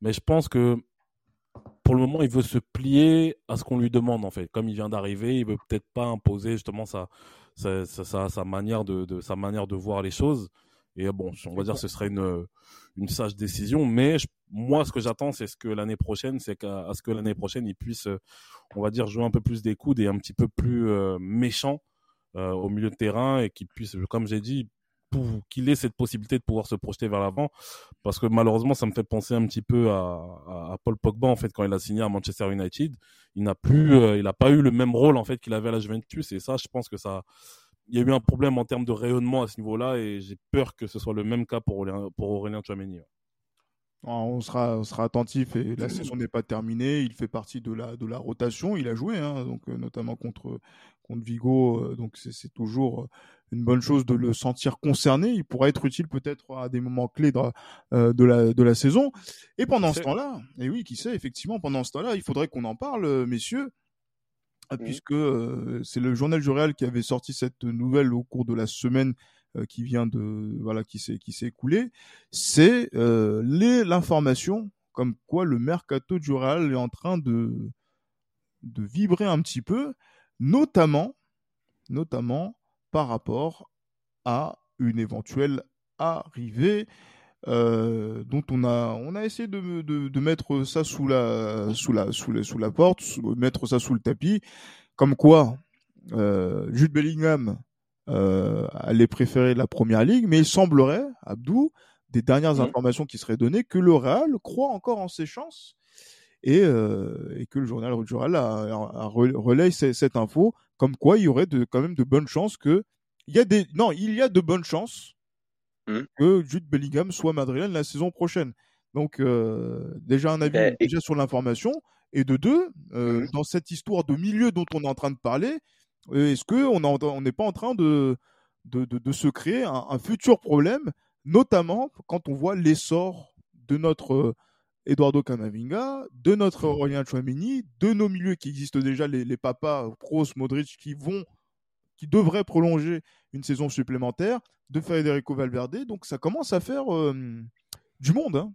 mais je pense que pour le moment, il veut se plier à ce qu'on lui demande, en fait. Comme il vient d'arriver, il veut peut-être pas imposer justement sa, sa, sa, sa manière de, de, sa manière de voir les choses. Et bon, on va dire que ce serait une, une sage décision. Mais moi, ce que j'attends, c'est ce que l'année prochaine, c'est qu'à ce que l'année prochaine, il puisse, on va dire, jouer un peu plus des coudes et un petit peu plus euh, méchant euh, au milieu de terrain et qu'il puisse, comme j'ai dit, qu'il ait cette possibilité de pouvoir se projeter vers l'avant. Parce que malheureusement, ça me fait penser un petit peu à, Paul Pogba, en fait, quand il a signé à Manchester United. Il n'a plus, euh, il n'a pas eu le même rôle, en fait, qu'il avait à la Juventus. Et ça, je pense que ça, il y a eu un problème en termes de rayonnement à ce niveau-là. Et j'ai peur que ce soit le même cas pour Aurélien, pour Aurélien Tchouameni. Ah, on sera, on sera attentif et la saison n'est pas terminée. Il fait partie de la, de la rotation. Il a joué, hein, donc euh, notamment contre, contre Vigo. Euh, donc c'est toujours une bonne chose de le sentir concerné. Il pourrait être utile peut-être à des moments clés de, euh, de, la, de la saison. Et pendant ce temps-là, et oui, qui sait, effectivement, pendant ce temps-là, il faudrait qu'on en parle, euh, messieurs, euh, puisque c'est le journal du qui avait sorti cette nouvelle au cours de la semaine qui vient de voilà qui s'est qui s'est écoulé, c'est l'information comme quoi le mercato du Real est en train de de vibrer un petit peu, notamment notamment par rapport à une éventuelle arrivée euh, dont on a on a essayé de, de, de, mettre ça sous la sous la sous la, sous la porte, mettre ça sous le tapis, comme quoi euh, Jude Bellingham euh, allait préférer la première ligue, mais il semblerait, Abdou, des dernières mmh. informations qui seraient données, que le Real croit encore en ses chances et, euh, et que le journal du Real a, a, relaye cette info, comme quoi il y aurait de, quand même de bonnes chances que il y a des non il y a de bonnes chances Mmh. que Jude Bellingham soit madrilène la saison prochaine. Donc euh, déjà un avis ben, déjà sur l'information et de deux euh, mmh. dans cette histoire de milieu dont on est en train de parler, est-ce que on n'est pas en train de de, de, de se créer un, un, futur problème, notamment quand on voit l'essor de notre Eduardo Camavinga, de notre mmh. Aurélien Chouamini, de nos milieux qui existent déjà, les, les papas Kroos, Modric, qui vont, qui devraient prolonger une saison supplémentaire, de Federico Valverde. Donc ça commence à faire euh, du monde. Hein.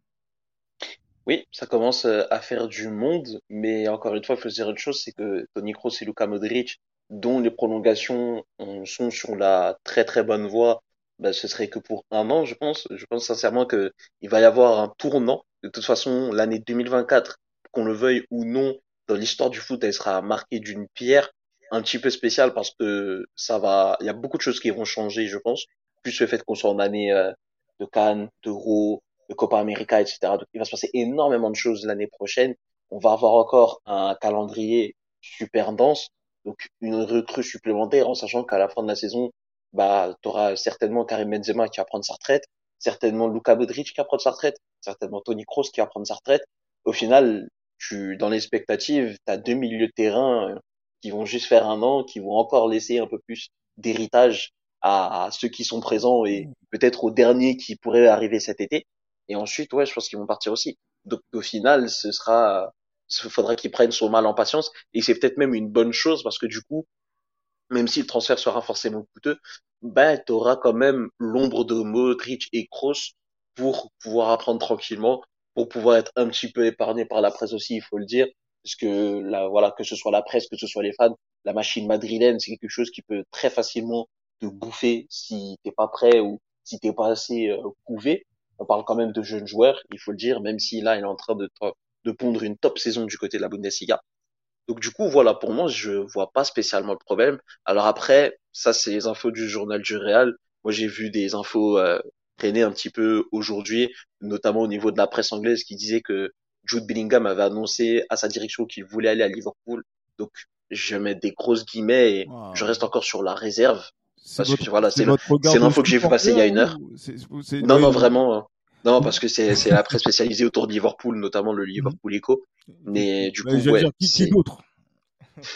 Oui, ça commence euh, à faire du monde, mais encore une fois, il faut se dire une chose, c'est que Toni Kroos et Luka Modric, dont les prolongations sont sur la très très bonne voie, ben, ce serait que pour un an, je pense. Je pense sincèrement que il va y avoir un tournant. De toute façon, l'année 2024, qu'on le veuille ou non, dans l'histoire du foot, elle sera marquée d'une pierre un petit peu spéciale parce que ça va, il y a beaucoup de choses qui vont changer, je pense plus le fait qu'on soit en année euh, de Cannes, d'Euro, de Copa América, etc. Donc, il va se passer énormément de choses l'année prochaine. On va avoir encore un calendrier super dense, donc une recrue supplémentaire, en sachant qu'à la fin de la saison, bah, tu auras certainement Karim Benzema qui va prendre sa retraite, certainement Luka Modric qui va prendre sa retraite, certainement Tony Kroos qui va prendre sa retraite. Au final, tu, dans les spectatives, tu as deux milieux de terrain euh, qui vont juste faire un an, qui vont encore laisser un peu plus d'héritage à, ceux qui sont présents et mmh. peut-être aux derniers qui pourraient arriver cet été. Et ensuite, ouais, je pense qu'ils vont partir aussi. Donc au final, ce sera, il faudra qu'ils prennent son mal en patience. Et c'est peut-être même une bonne chose parce que du coup, même si le transfert sera forcément coûteux, ben tu auras quand même l'ombre de Modric et Kroos pour pouvoir apprendre tranquillement, pour pouvoir être un petit peu épargné par la presse aussi, il faut le dire, parce que là, voilà, que ce soit la presse, que ce soit les fans, la machine madrilène, c'est quelque chose qui peut très facilement te bouffer si t'es pas prêt ou si t'es pas assez euh, couvé. On parle quand même de jeunes joueurs, il faut le dire, même si là il est en train de pondre une top saison du côté de la Bundesliga. Donc du coup, voilà, pour moi, je vois pas spécialement le problème. Alors après, ça c'est les infos du journal du Real. Moi, j'ai vu des infos euh, traîner un petit peu aujourd'hui, notamment au niveau de la presse anglaise, qui disait que Jude Bellingham avait annoncé à sa direction qu'il voulait aller à Liverpool. Donc, je mets des grosses guillemets et je reste encore sur la réserve. Parce que voilà, c'est l'info que j'ai vu passer il y a une heure. non, non, vraiment. Non, parce que c'est la presse spécialisée autour de Liverpool, notamment le Liverpool Echo. Mais du coup, ouais. Dire, qui, qui d'autre?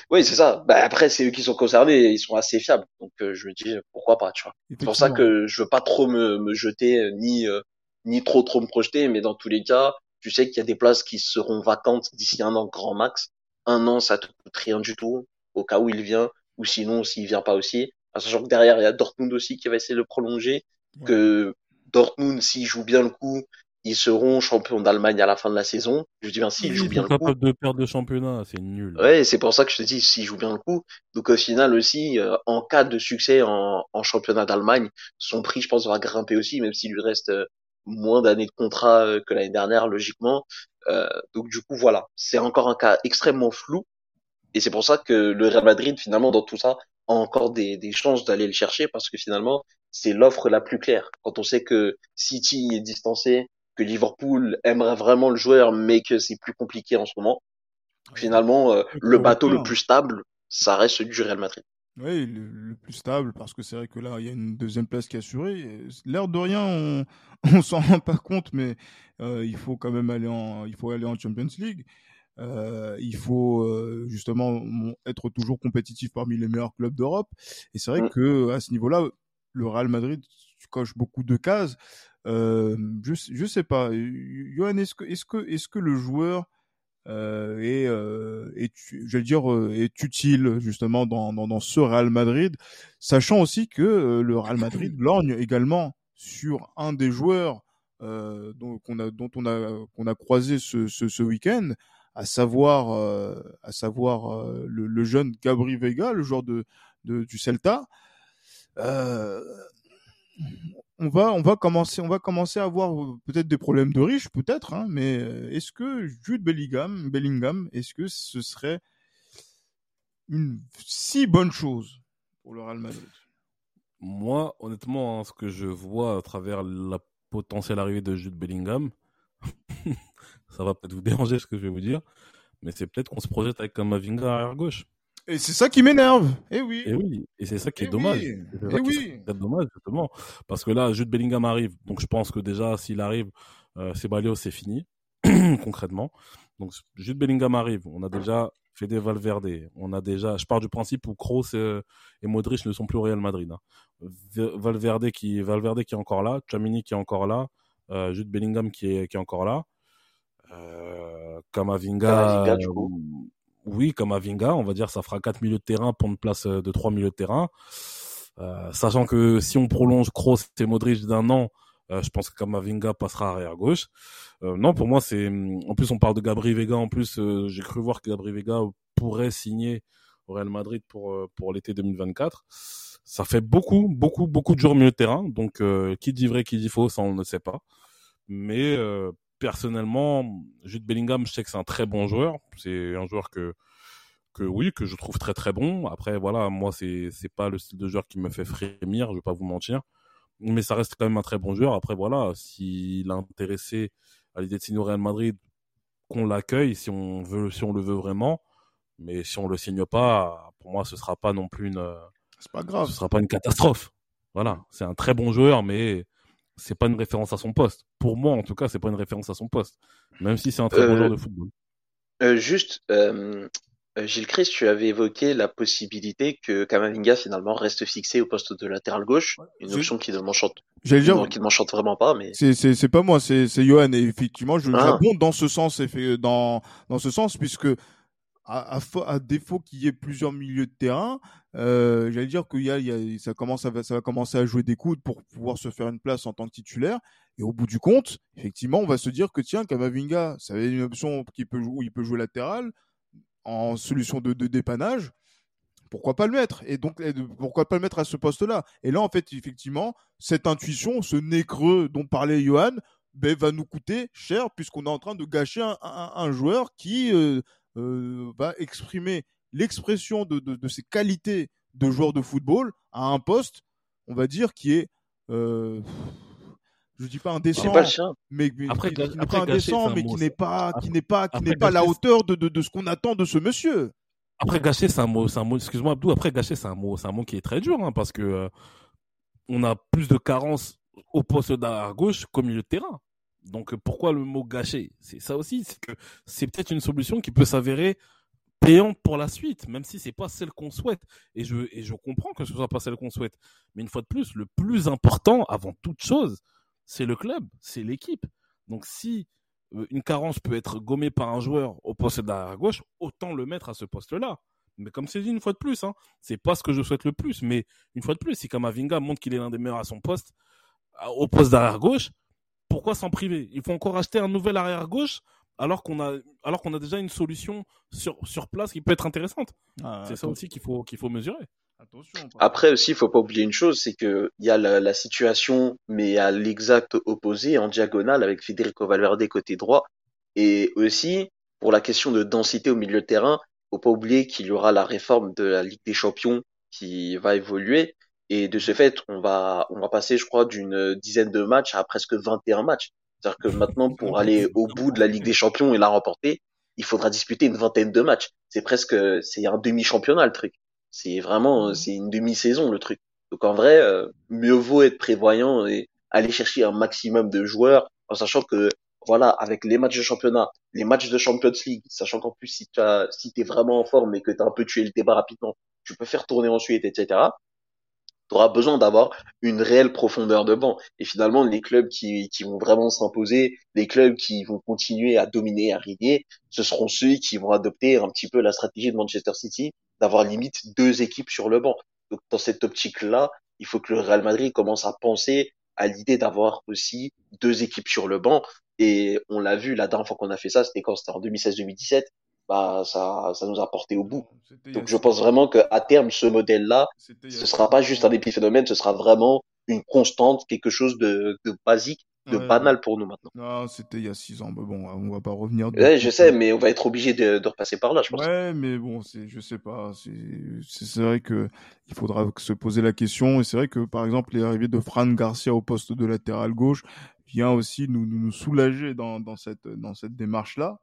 Oui, c'est ça. Bah, après, c'est eux qui sont concernés, ils sont assez fiables. Donc, euh, je me dis, pourquoi pas, tu vois. C'est pour ça que je veux pas trop me, me jeter, euh, ni, euh, ni trop, trop me projeter, mais dans tous les cas, tu sais qu'il y a des places qui seront vacantes d'ici un an grand max. Un an, ça te coûte rien du tout, au cas où il vient, ou sinon, s'il vient pas aussi. Sachant que derrière, il y a Dortmund aussi qui va essayer de le prolonger. Que Dortmund, s'il joue bien le coup, ils seront champions d'Allemagne à la fin de la saison. Je dis bien s'ils jouent bien le coup. capable de perdre de championnat, c'est nul. Ouais, c'est pour ça que je te dis s'ils jouent bien le coup. Donc au final aussi, euh, en cas de succès en, en championnat d'Allemagne, son prix, je pense, va grimper aussi, même s'il lui reste euh, moins d'années de contrat euh, que l'année dernière, logiquement. donc du coup, voilà, c'est encore un cas extrêmement flou. Et c'est pour ça que le Real Madrid, finalement, dans tout ça, a encore des, des chances d'aller le chercher parce que finalement, c'est l'offre la plus claire. Quand on sait que City est distancé, que Liverpool aimerait vraiment le joueur, mais que c'est plus compliqué en ce moment, finalement, euh, le bateau le plus stable, ça reste celui du Real Madrid. Oui, le, plus stable, parce que c'est vrai que là, il y a une deuxième place qui est assurée. L'air de rien, on, [laughs] on s'en rend pas compte, mais euh, il faut quand même aller en, il faut aller en Champions League. Euh, il faut euh, justement être toujours compétitif parmi les meilleurs clubs d'Europe. Et c'est vrai mmh. que à ce niveau-là, le Real Madrid coche beaucoup de cases. Euh, je je sais pas, Johan, est-ce que est-ce que est-ce que le joueur euh, est, euh, est je vais dire euh, est utile justement dans, dans, dans ce Real Madrid, sachant aussi que euh, le Real Madrid [coughs] lorgne également sur un des joueurs euh, dont, qu'on a, dont on a qu'on a croisé ce, ce, ce week-end, à savoir à savoir le, le, jeune Gabri Vega, le joueur de, de du Celta. Euh, on va, on va commencer, on va commencer à avoir peut-être des problèmes de riches, peut-être, hein, mais euh, est-ce que Jude Bellingham, Bellingham, est-ce que ce serait une si bonne chose pour le Real Madrid? Moi, honnêtement, hein, ce que je vois à travers la potentielle arrivée de Jude Bellingham, [laughs] ça va peut-être vous déranger ce que je vais vous dire, mais c'est peut-être qu'on se projette avec Kamavinga à arrière gauche. Et c'est ça qui m'énerve. Eh oui. Et oui. Et c'est ça qui est dommage. Oui. C'est Et oui. dommage, justement. Parce que là, Jude Bellingham arrive. Donc, je pense que déjà, s'il arrive, euh, Ceballos, c'est fini. [clears throat] concrètement. Donc, Jude Bellingham arrive. On a déjà fait des Valverde. On a déjà, je pars du principe où Kroos et, et Modric ne sont plus au Real Madrid. Hein. Valverde qui, Valverde qui est encore là. Chamini qui est encore là. Euh, Jude Bellingham qui est, qui est encore là. Euh, Kamavinga, Kamavinga, du coup. Oui, comme Avinga, on va dire ça fera quatre milieux de terrain pour une place de trois milieux de terrain. Euh, sachant que si on prolonge Kroos et Modric d'un an, euh, je pense que Kamavinga passera arrière gauche. Euh, non, pour moi, c'est. En plus, on parle de Gabri Vega. En plus, euh, j'ai cru voir que Gabri Vega pourrait signer au Real Madrid pour euh, pour l'été 2024. Ça fait beaucoup, beaucoup, beaucoup de joueurs milieu de terrain. Donc, euh, qui dit vrai, qui dit faux, ça on ne sait pas. Mais personnellement, Jude Bellingham, je sais que c'est un très bon joueur. C'est un joueur que que oui, que je trouve très très bon. Après, voilà, moi, c'est c'est pas le style de joueur qui me fait frémir, je vais pas vous mentir. Mais ça reste quand même un très bon joueur. Après, voilà, s'il est intéressé à l'idée de signer au Real Madrid, qu'on l'accueille, si on veut, si on le veut vraiment. Mais si on le signe pas, pour moi, ce sera pas non plus une, C'est pas grave. ce sera pas une catastrophe. Voilà, c'est un très bon joueur, mais c'est pas une référence à son poste. Pour moi, en tout cas, c'est pas une référence à son poste. Même si c'est un très bon Euh, joueur de football. Euh, juste, euh, Gilles Christ, tu avais évoqué la possibilité que Kamavinga finalement reste fixé au poste de latéral gauche, une option qui ne m'enchante, J'allais dire, qui ne m'enchante vraiment pas, mais c'est c'est c'est pas moi, c'est c'est Johan et effectivement, je Ah. j'abonde dans ce sens, dans dans ce sens puisque à, à, à défaut qu'il y ait plusieurs milieux de terrain, euh, j'allais dire qu'il y a, il y a ça commence ça va commencer à jouer des coudes pour pouvoir se faire une place en tant que titulaire. Et au bout du compte, effectivement, on va se dire que tiens, Kamavinga, ça va être une option qui peut où il peut jouer latéral en solution de, de dépannage. Pourquoi pas le mettre? Et donc, pourquoi pas le mettre à ce poste-là? Et là, en fait, effectivement, cette intuition, ce nez creux dont parlait Johan, ben, va nous coûter cher puisqu'on est en train de gâcher un, un- un joueur qui euh, va exprimer l'expression de, de, de ses qualités de joueur de football à un poste, on va dire, qui est, euh, je dis pas indécent, pas mais, mais Après, qui, n'est pas indécent, mais qui n'est pas, qui n'est pas, qui après, n'est pas à la hauteur de, de, de ce qu'on attend de ce monsieur. Après gâcher, c'est un mot, c'est un mot. Excuse-moi Abdou. Après gâcher, c'est un mot, c'est un mot qui est très dur, hein, parce que euh, on a plus de carences au poste d'arrière gauche qu'au milieu de terrain. Donc pourquoi le mot gâcher? C'est ça aussi, c'est que c'est peut-être une solution qui peut s'avérer payante pour la suite, même si c'est pas celle qu'on souhaite. Et je et je comprends que ce soit pas celle qu'on souhaite. Mais une fois de plus, le plus important avant toute chose, c'est le club, c'est l'équipe. Donc si euh, une carence peut être gommée par un joueur au poste d'arrière gauche, autant le mettre à ce poste-là. Mais comme c'est dit une fois de plus, hein, c'est pas ce que je souhaite le plus. Mais une fois de plus, si Kamavinga montre qu'il est l'un des meilleurs à son poste, au poste d'arrière gauche, pourquoi s'en priver? Il faut encore acheter un nouvel arrière gauche alors qu'on a alors qu'on a déjà une solution sur sur place qui peut être intéressante. Ah, c'est ça aussi qu'il faut qu'il faut mesurer. Attention. Après aussi, il faut pas oublier une chose, c'est que il y a la, la situation, mais à l'exact opposé, en diagonale, avec Federico Valverde côté droit. Et aussi, pour la question de densité au milieu de terrain, faut pas oublier qu'il y aura la réforme de la Ligue des Champions qui va évoluer. Et de ce fait, on va, on va passer, je crois, d'une dizaine de matchs à presque 21 matchs. C'est-à-dire que maintenant, pour aller au bout de la Ligue des Champions et la remporter, il faudra disputer une vingtaine de matchs. C'est presque, c'est un demi-championnat, le truc. C'est vraiment, c'est une demi-saison, le truc. Donc en vrai, euh, mieux vaut être prévoyant et aller chercher un maximum de joueurs, en sachant que, voilà, avec les matchs de championnat, les matchs de Champions League, sachant qu'en plus, si tu as, si t'es vraiment en forme et que t'as un peu tué le débat rapidement, tu peux faire tourner ensuite, etc. tu auras besoin d'avoir une réelle profondeur de banc. Et finalement, les clubs qui, qui vont vraiment s'imposer, les clubs qui vont continuer à dominer, à régner, ce seront ceux qui vont adopter un petit peu la stratégie de Manchester City, d'avoir limite deux équipes sur le banc. Donc dans cette optique-là, il faut que le Real Madrid commence à penser à l'idée d'avoir aussi deux équipes sur le banc. Et on l'a vu la dernière fois qu'on a fait ça, c'était quand? C'était en 2016-2017 bah ça, ça nous a porté au bout. Donc je pense vraiment qu'à terme, ce modèle-là, ce sera pas juste un épiphénomène, ce sera vraiment une constante, quelque chose de, de basique, de banal pour nous maintenant. Non, c'était il y a six ans, mais bon, on va pas revenir. Ouais, je sais, mais on va être obligé de, de repasser par là, je pense. Ouais, mais bon, c'est, je sais pas, c'est vrai que il faudra se poser la question, et c'est vrai que par exemple l'arrivée de Fran Garcia au poste de latéral gauche vient aussi nous, nous, soulager dans, dans cette dans cette démarche là.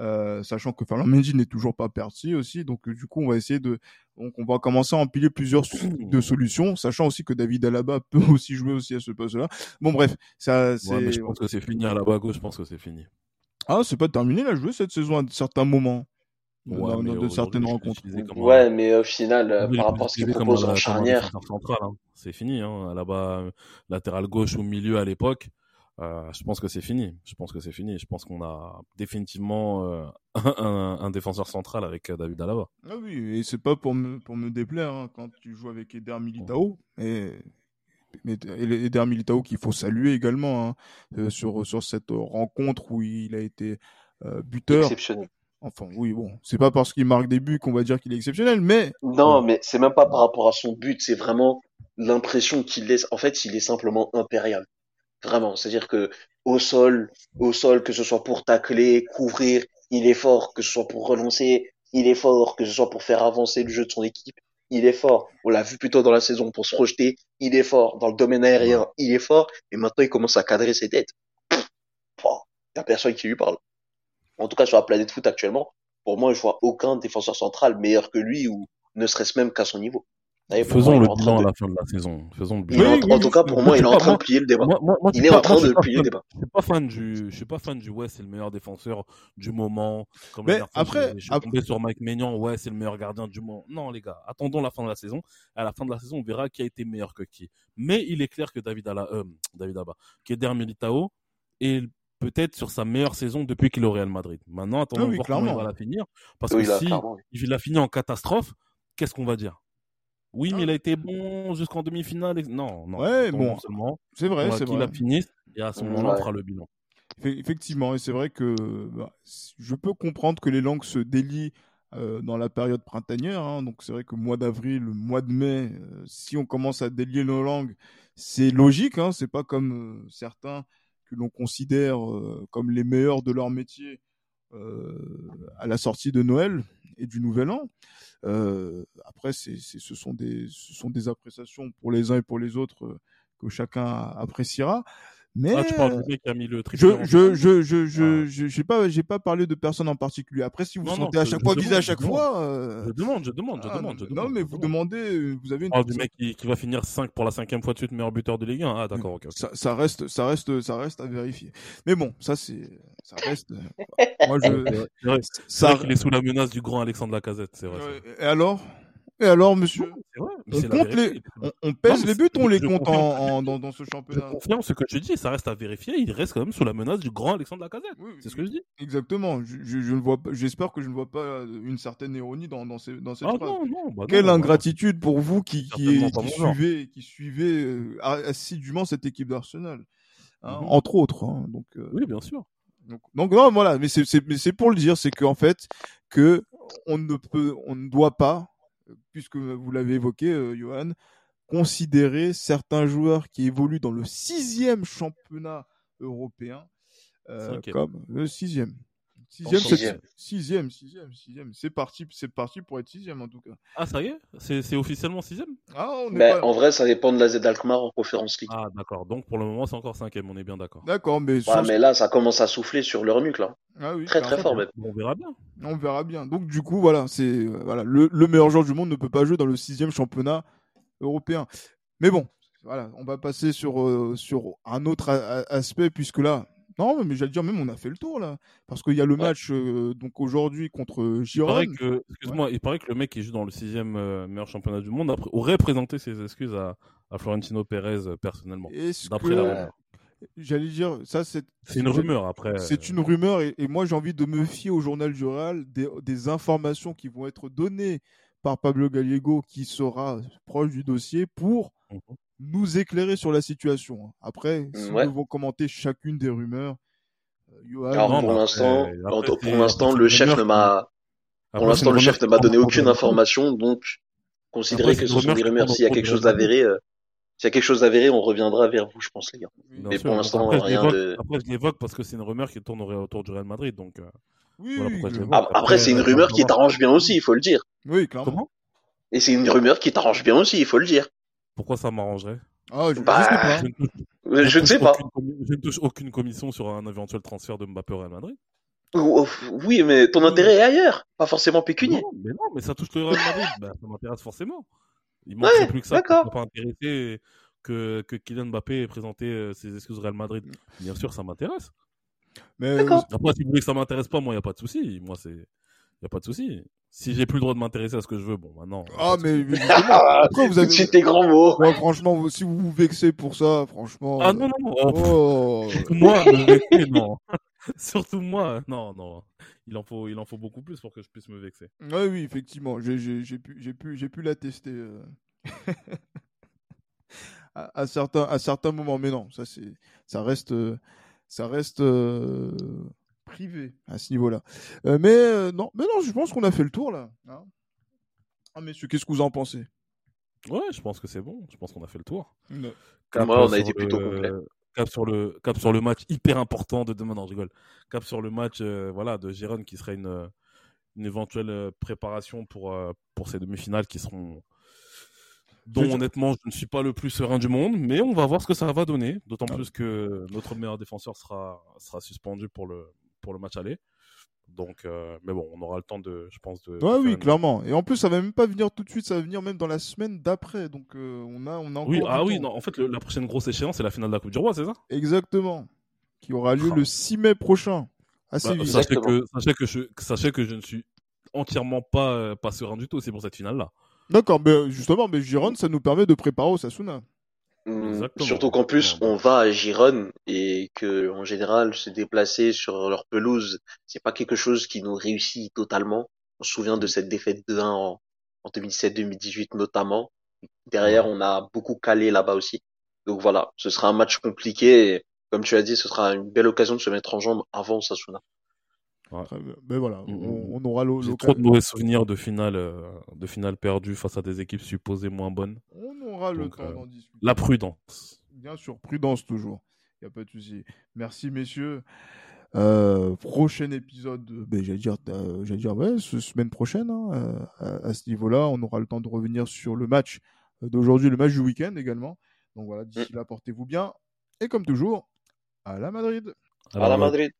Euh, sachant que Fernand Mendy n'est toujours pas parti aussi. Donc du coup, on va essayer de, donc on va commencer à empiler plusieurs de solutions, sachant aussi que David Alaba [laughs] peut aussi jouer aussi à ce poste-là. Bon bref, ça c'est. je pense que c'est fini Alaba gauche. Je pense que c'est fini. Ah, c'est pas terminé. Il a joué cette saison à certains moments. dans, de certaines rencontres. Ouais, mais au final, euh, par rapport à ce qu'il propose en charnière. Hein. C'est fini, hein. Alaba latéral gauche au milieu à l'époque. Euh, je pense que c'est fini. Je pense que c'est fini. Je pense qu'on a définitivement euh, [laughs] un, un, défenseur central avec euh, David Alaba. Ah oui, et c'est pas pour me, pour me déplaire hein, quand tu joues avec Eder Militao. Et, mais Eder Militao qu'il faut saluer également hein, euh, sur, sur cette rencontre où il a été buteur. Exceptionnel. Enfin, oui, bon, c'est pas parce qu'il marque des buts qu'on va dire qu'il est exceptionnel, mais. Non, mais c'est même pas par rapport à son but, c'est vraiment l'impression qu'il laisse. En fait, il est simplement impérial. Vraiment, c'est-à-dire que au sol, au sol, que ce soit pour tacler, couvrir, il est fort, que ce soit pour relancer, il est fort, que ce soit pour faire avancer le jeu de son équipe, il est fort. On l'a vu plutôt dans la saison pour se projeter, il est fort. Dans le domaine aérien, il est fort. Et maintenant, il commence à cadrer ses têtes. Il n'y a personne qui lui parle. En tout cas, sur la planète foot actuellement, pour moi, je vois aucun défenseur central meilleur que lui ou ne serait-ce même qu'à son niveau. Faisons le bilan à la fin de la saison. Faisons le bilan. en, tout cas, pour moi, il est en train de plier le débat. il est en train de plier le débat. Je suis pas fan du, je suis pas fan du ouais, c'est le meilleur défenseur du moment. Comme mais après, je suis tombé sur Mike Maignan, ouais, c'est le meilleur gardien du moment. Non, les gars, attendons la fin de la saison. À la fin de la saison, on verra qui a été meilleur que qui. Mais il est clair que David Ala, euh, David Abba, Keder Militao est peut-être sur sa meilleure saison depuis qu'il est au Real Madrid. Maintenant, attendons ah de voir comment il va la finir. Parce que si il a fini en catastrophe, qu'est-ce qu'on va dire? Oui, mais il a été bon jusqu'en demi-finale. Non, non. Ouais, bon. C'est vrai, c'est vrai. Qu'il a fini et à ce moment-là, on fera le bilan. Effectivement, et c'est vrai que bah, je peux comprendre que les langues se délient euh, dans la période printanière. Hein. donc c'est vrai que mois d'avril, mois de mai, euh, si on commence à délier nos langues, c'est logique. Hein, c'est pas comme euh, certains que l'on considère comme les meilleurs de leur métier à la sortie de Noël et du Nouvel An. Euh, après, ce, sont des, ce sont des appréciations pour les uns et pour les autres euh, que chacun appréciera. Mais ah, tu parles du mec qui a mis le je je je je je ah. j'ai pas j'ai pas parlé de personne en particulier. Après si vous non, sentez à chaque fois viser à chaque fois euh... je demande je demande je ah, demande je non mais vous demandez vous avez une oh, du mec qui, qui va finir 5 pour la cinquième fois de suite meilleur buteur de Ligue 1. Ah d'accord OK. Ça, ça reste ça reste ça reste à vérifier. Mais bon, ça c'est ça reste moi je vrai, qu'il est sous la menace du grand Alexandre Lacazette, c'est vrai. Et alors? Et alors, monsieur on, compte les... on, pèse les buts, on les compte en, dans, dans, ce championnat? Je confirme ce que je dis, ça reste à vérifier. Il reste quand même sous la menace du grand Alexandre Lacazette. Oui, c'est ce que je dis. Exactement. Je, je, je ne vois j'espère que je ne vois pas une certaine ironie dans, dans, ces, dans cette ah, phrase. Non, non, bah Quelle ingratitude pour vous qui, qui, qui, suivez, qui suivez euh, assidûment cette équipe d'Arsenal. Hein, mhm. Entre autres. Hein, donc, euh, oui, bien sûr. Donc, donc non, voilà, mais c'est pour le dire, c'est qu'en fait, que on ne peut, on ne doit pas puisque vous l'avez évoqué, euh, Johan, considérer certains joueurs qui évoluent dans le sixième championnat européen euh, comme le sixième. Sixième, sixième. sixième, sixième, sixième. C'est parti, c'est parti pour être sixième en tout cas. Ah ça y est, c'est officiellement sixième? Ah, on est En vrai, ça dépend de la Z Alkmaar en conférence League. Ah d'accord. Donc pour le moment, c'est encore cinquième. On est bien d'accord. D'accord, mais. mais là, ça commence à souffler sur leur nuque là. Ah oui, très très fort même. On verra bien. On verra bien. Donc du coup, voilà, c'est euh, voilà, le, le meilleur joueur du monde ne peut pas jouer dans le sixième championnat européen. Mais bon, voilà, on va passer sur euh, sur un autre aspect puisque là, Non, mais j'allais dire, même on a fait le tour là. Parce qu'il y a le match euh, donc aujourd'hui contre Giron. que, excuse-moi, il paraît que le mec qui joue dans le sixième euh, meilleur championnat du monde aurait présenté ses excuses à, à Florentino Pérez euh, personnellement. D'après la J'allais dire, ça c'est. C'est une rumeur après. C'est une rumeur et, moi j'ai envie de me fier au journal du Real des, des, informations qui vont être données par Pablo Gallego qui sera proche du dossier pour mhm nous éclairer sur la situation. Après, si nous devons commenter chacune des rumeurs, euh, Alors, pour l'instant, pour l'instant, le chef ne m'a, pour l'instant, le chef ne m'a donné aucune information, donc considérez que ce sont des rumeurs. S'il y a quelque chose d'avéré, euh, s'il y a quelque chose d'avéré, on reviendra vers vous, je pense, les gars. Mais pour l'instant, rien de. Après, je l'évoque parce que c'est une rumeur qui tournerait autour du Real Madrid, donc. Euh, oui, après, c'est une rumeur qui t'arrange bien aussi, il faut le dire. Oui, clairement. Comment? Et c'est une rumeur qui t'arrange bien aussi, il faut le dire. Pourquoi ça m'arrangerait? Ah, je, bah. Je, ne sais pas. je ne touche aucune commission sur un éventuel transfert de Mbappé au Real Madrid. Oui, mais ton intérêt est ailleurs, pas forcément pécunier. Non, mais non, mais ça touche le Real Madrid, bah, ça m'intéresse forcément. Il manque plus que ça pour pas intéresser que, que Kylian Mbappé ait présenté euh, ses excuses au Real Madrid. Bien sûr, ça m'intéresse. Mais après, si vous voulez que ça m'intéresse pas, moi, il n'y a pas de souci. Moi, c'est, y a pas de souci si j'ai plus le droit de m'intéresser à ce que je veux, bon, maintenant. Ah, mais, après, [laughs] vous avez. tes grands mots. franchement, si vous vous vexez pour ça, franchement. Ah, non, non, non. Oh. moi, me vexer, non. [laughs] Surtout moi, non, non. Il en faut, il en faut beaucoup plus pour que je puisse me vexer. Oui, oui, effectivement. J'ai, j'ai, pu, j'ai pu, j'ai pu l'attester. Euh... [laughs] à, à, certains, à certains moments, mais non, ça c'est, ça reste, euh, ça reste. Euh privé à ce niveau-là. Euh, mais euh, non, mais non, je pense qu'on a fait le tour là. Hein? ah messieurs, qu'est-ce que vous en pensez? Ouais, je pense que c'est bon. Je pense qu'on a fait le tour. Cap, on a été plutôt complet. Cap sur le cap sur le match hyper important de demain. Non, je rigole. Cap sur le match, euh, voilà, de Giron qui serait une une éventuelle préparation pour pour ces demi-finales qui seront dont honnêtement je ne suis pas le plus serein du monde, mais on va voir ce que ça va donner, d'autant ah. plus que notre meilleur défenseur sera, sera suspendu pour le, pour le match aller. Donc, euh, mais bon, on aura le temps de, je pense, de. Ouais, oui, clairement. Et en plus, ça va même pas venir tout de suite, ça va venir même dans la semaine d'après. Donc, euh, on a, on a Oui, ah oui, non, en fait, la prochaine grosse échéance, c'est la finale de la Coupe du Roi, c'est ça? Exactement. Qui aura lieu ah. le 6 mai prochain. Assez bah, vite. Sachez que, sachez que, je, sachez que je ne suis entièrement pas, euh, pas serein du tout, c'est pour cette finale-là. D'accord, mais justement, mais Giron, ça nous permet de préparer au Sasuna. Mmh, surtout qu'en plus, on va à Gironne et que, en général, se déplacer sur leur pelouse, c'est pas quelque chose qui nous réussit totalement. On se souvient de cette défaite de 1 en, 2017-2018 notamment. Derrière, on a beaucoup calé là-bas aussi. Donc voilà, ce sera un match compliqué et, comme tu as dit, ce sera une belle occasion de se mettre en jambe avant Sasuna. Mais voilà, mmh, mmh, on, aura l'occasion. trop de mauvais souvenirs de finale, euh, de finale perdues face à des équipes supposées moins bonnes. On aura le temps euh, d'en discuter. La prudence. Bien sûr, prudence toujours. Il n'y a pas de souci. Merci, messieurs. Euh, prochain épisode, ben, j'allais dire, j'allais dire ouais, ce, semaine prochaine, hein, à, ce niveau-là, on aura le temps de revenir sur le match d'aujourd'hui, le match du week-end également. Donc voilà, d'ici là, portez-vous bien. Et comme toujours, à la Madrid. À la Madrid.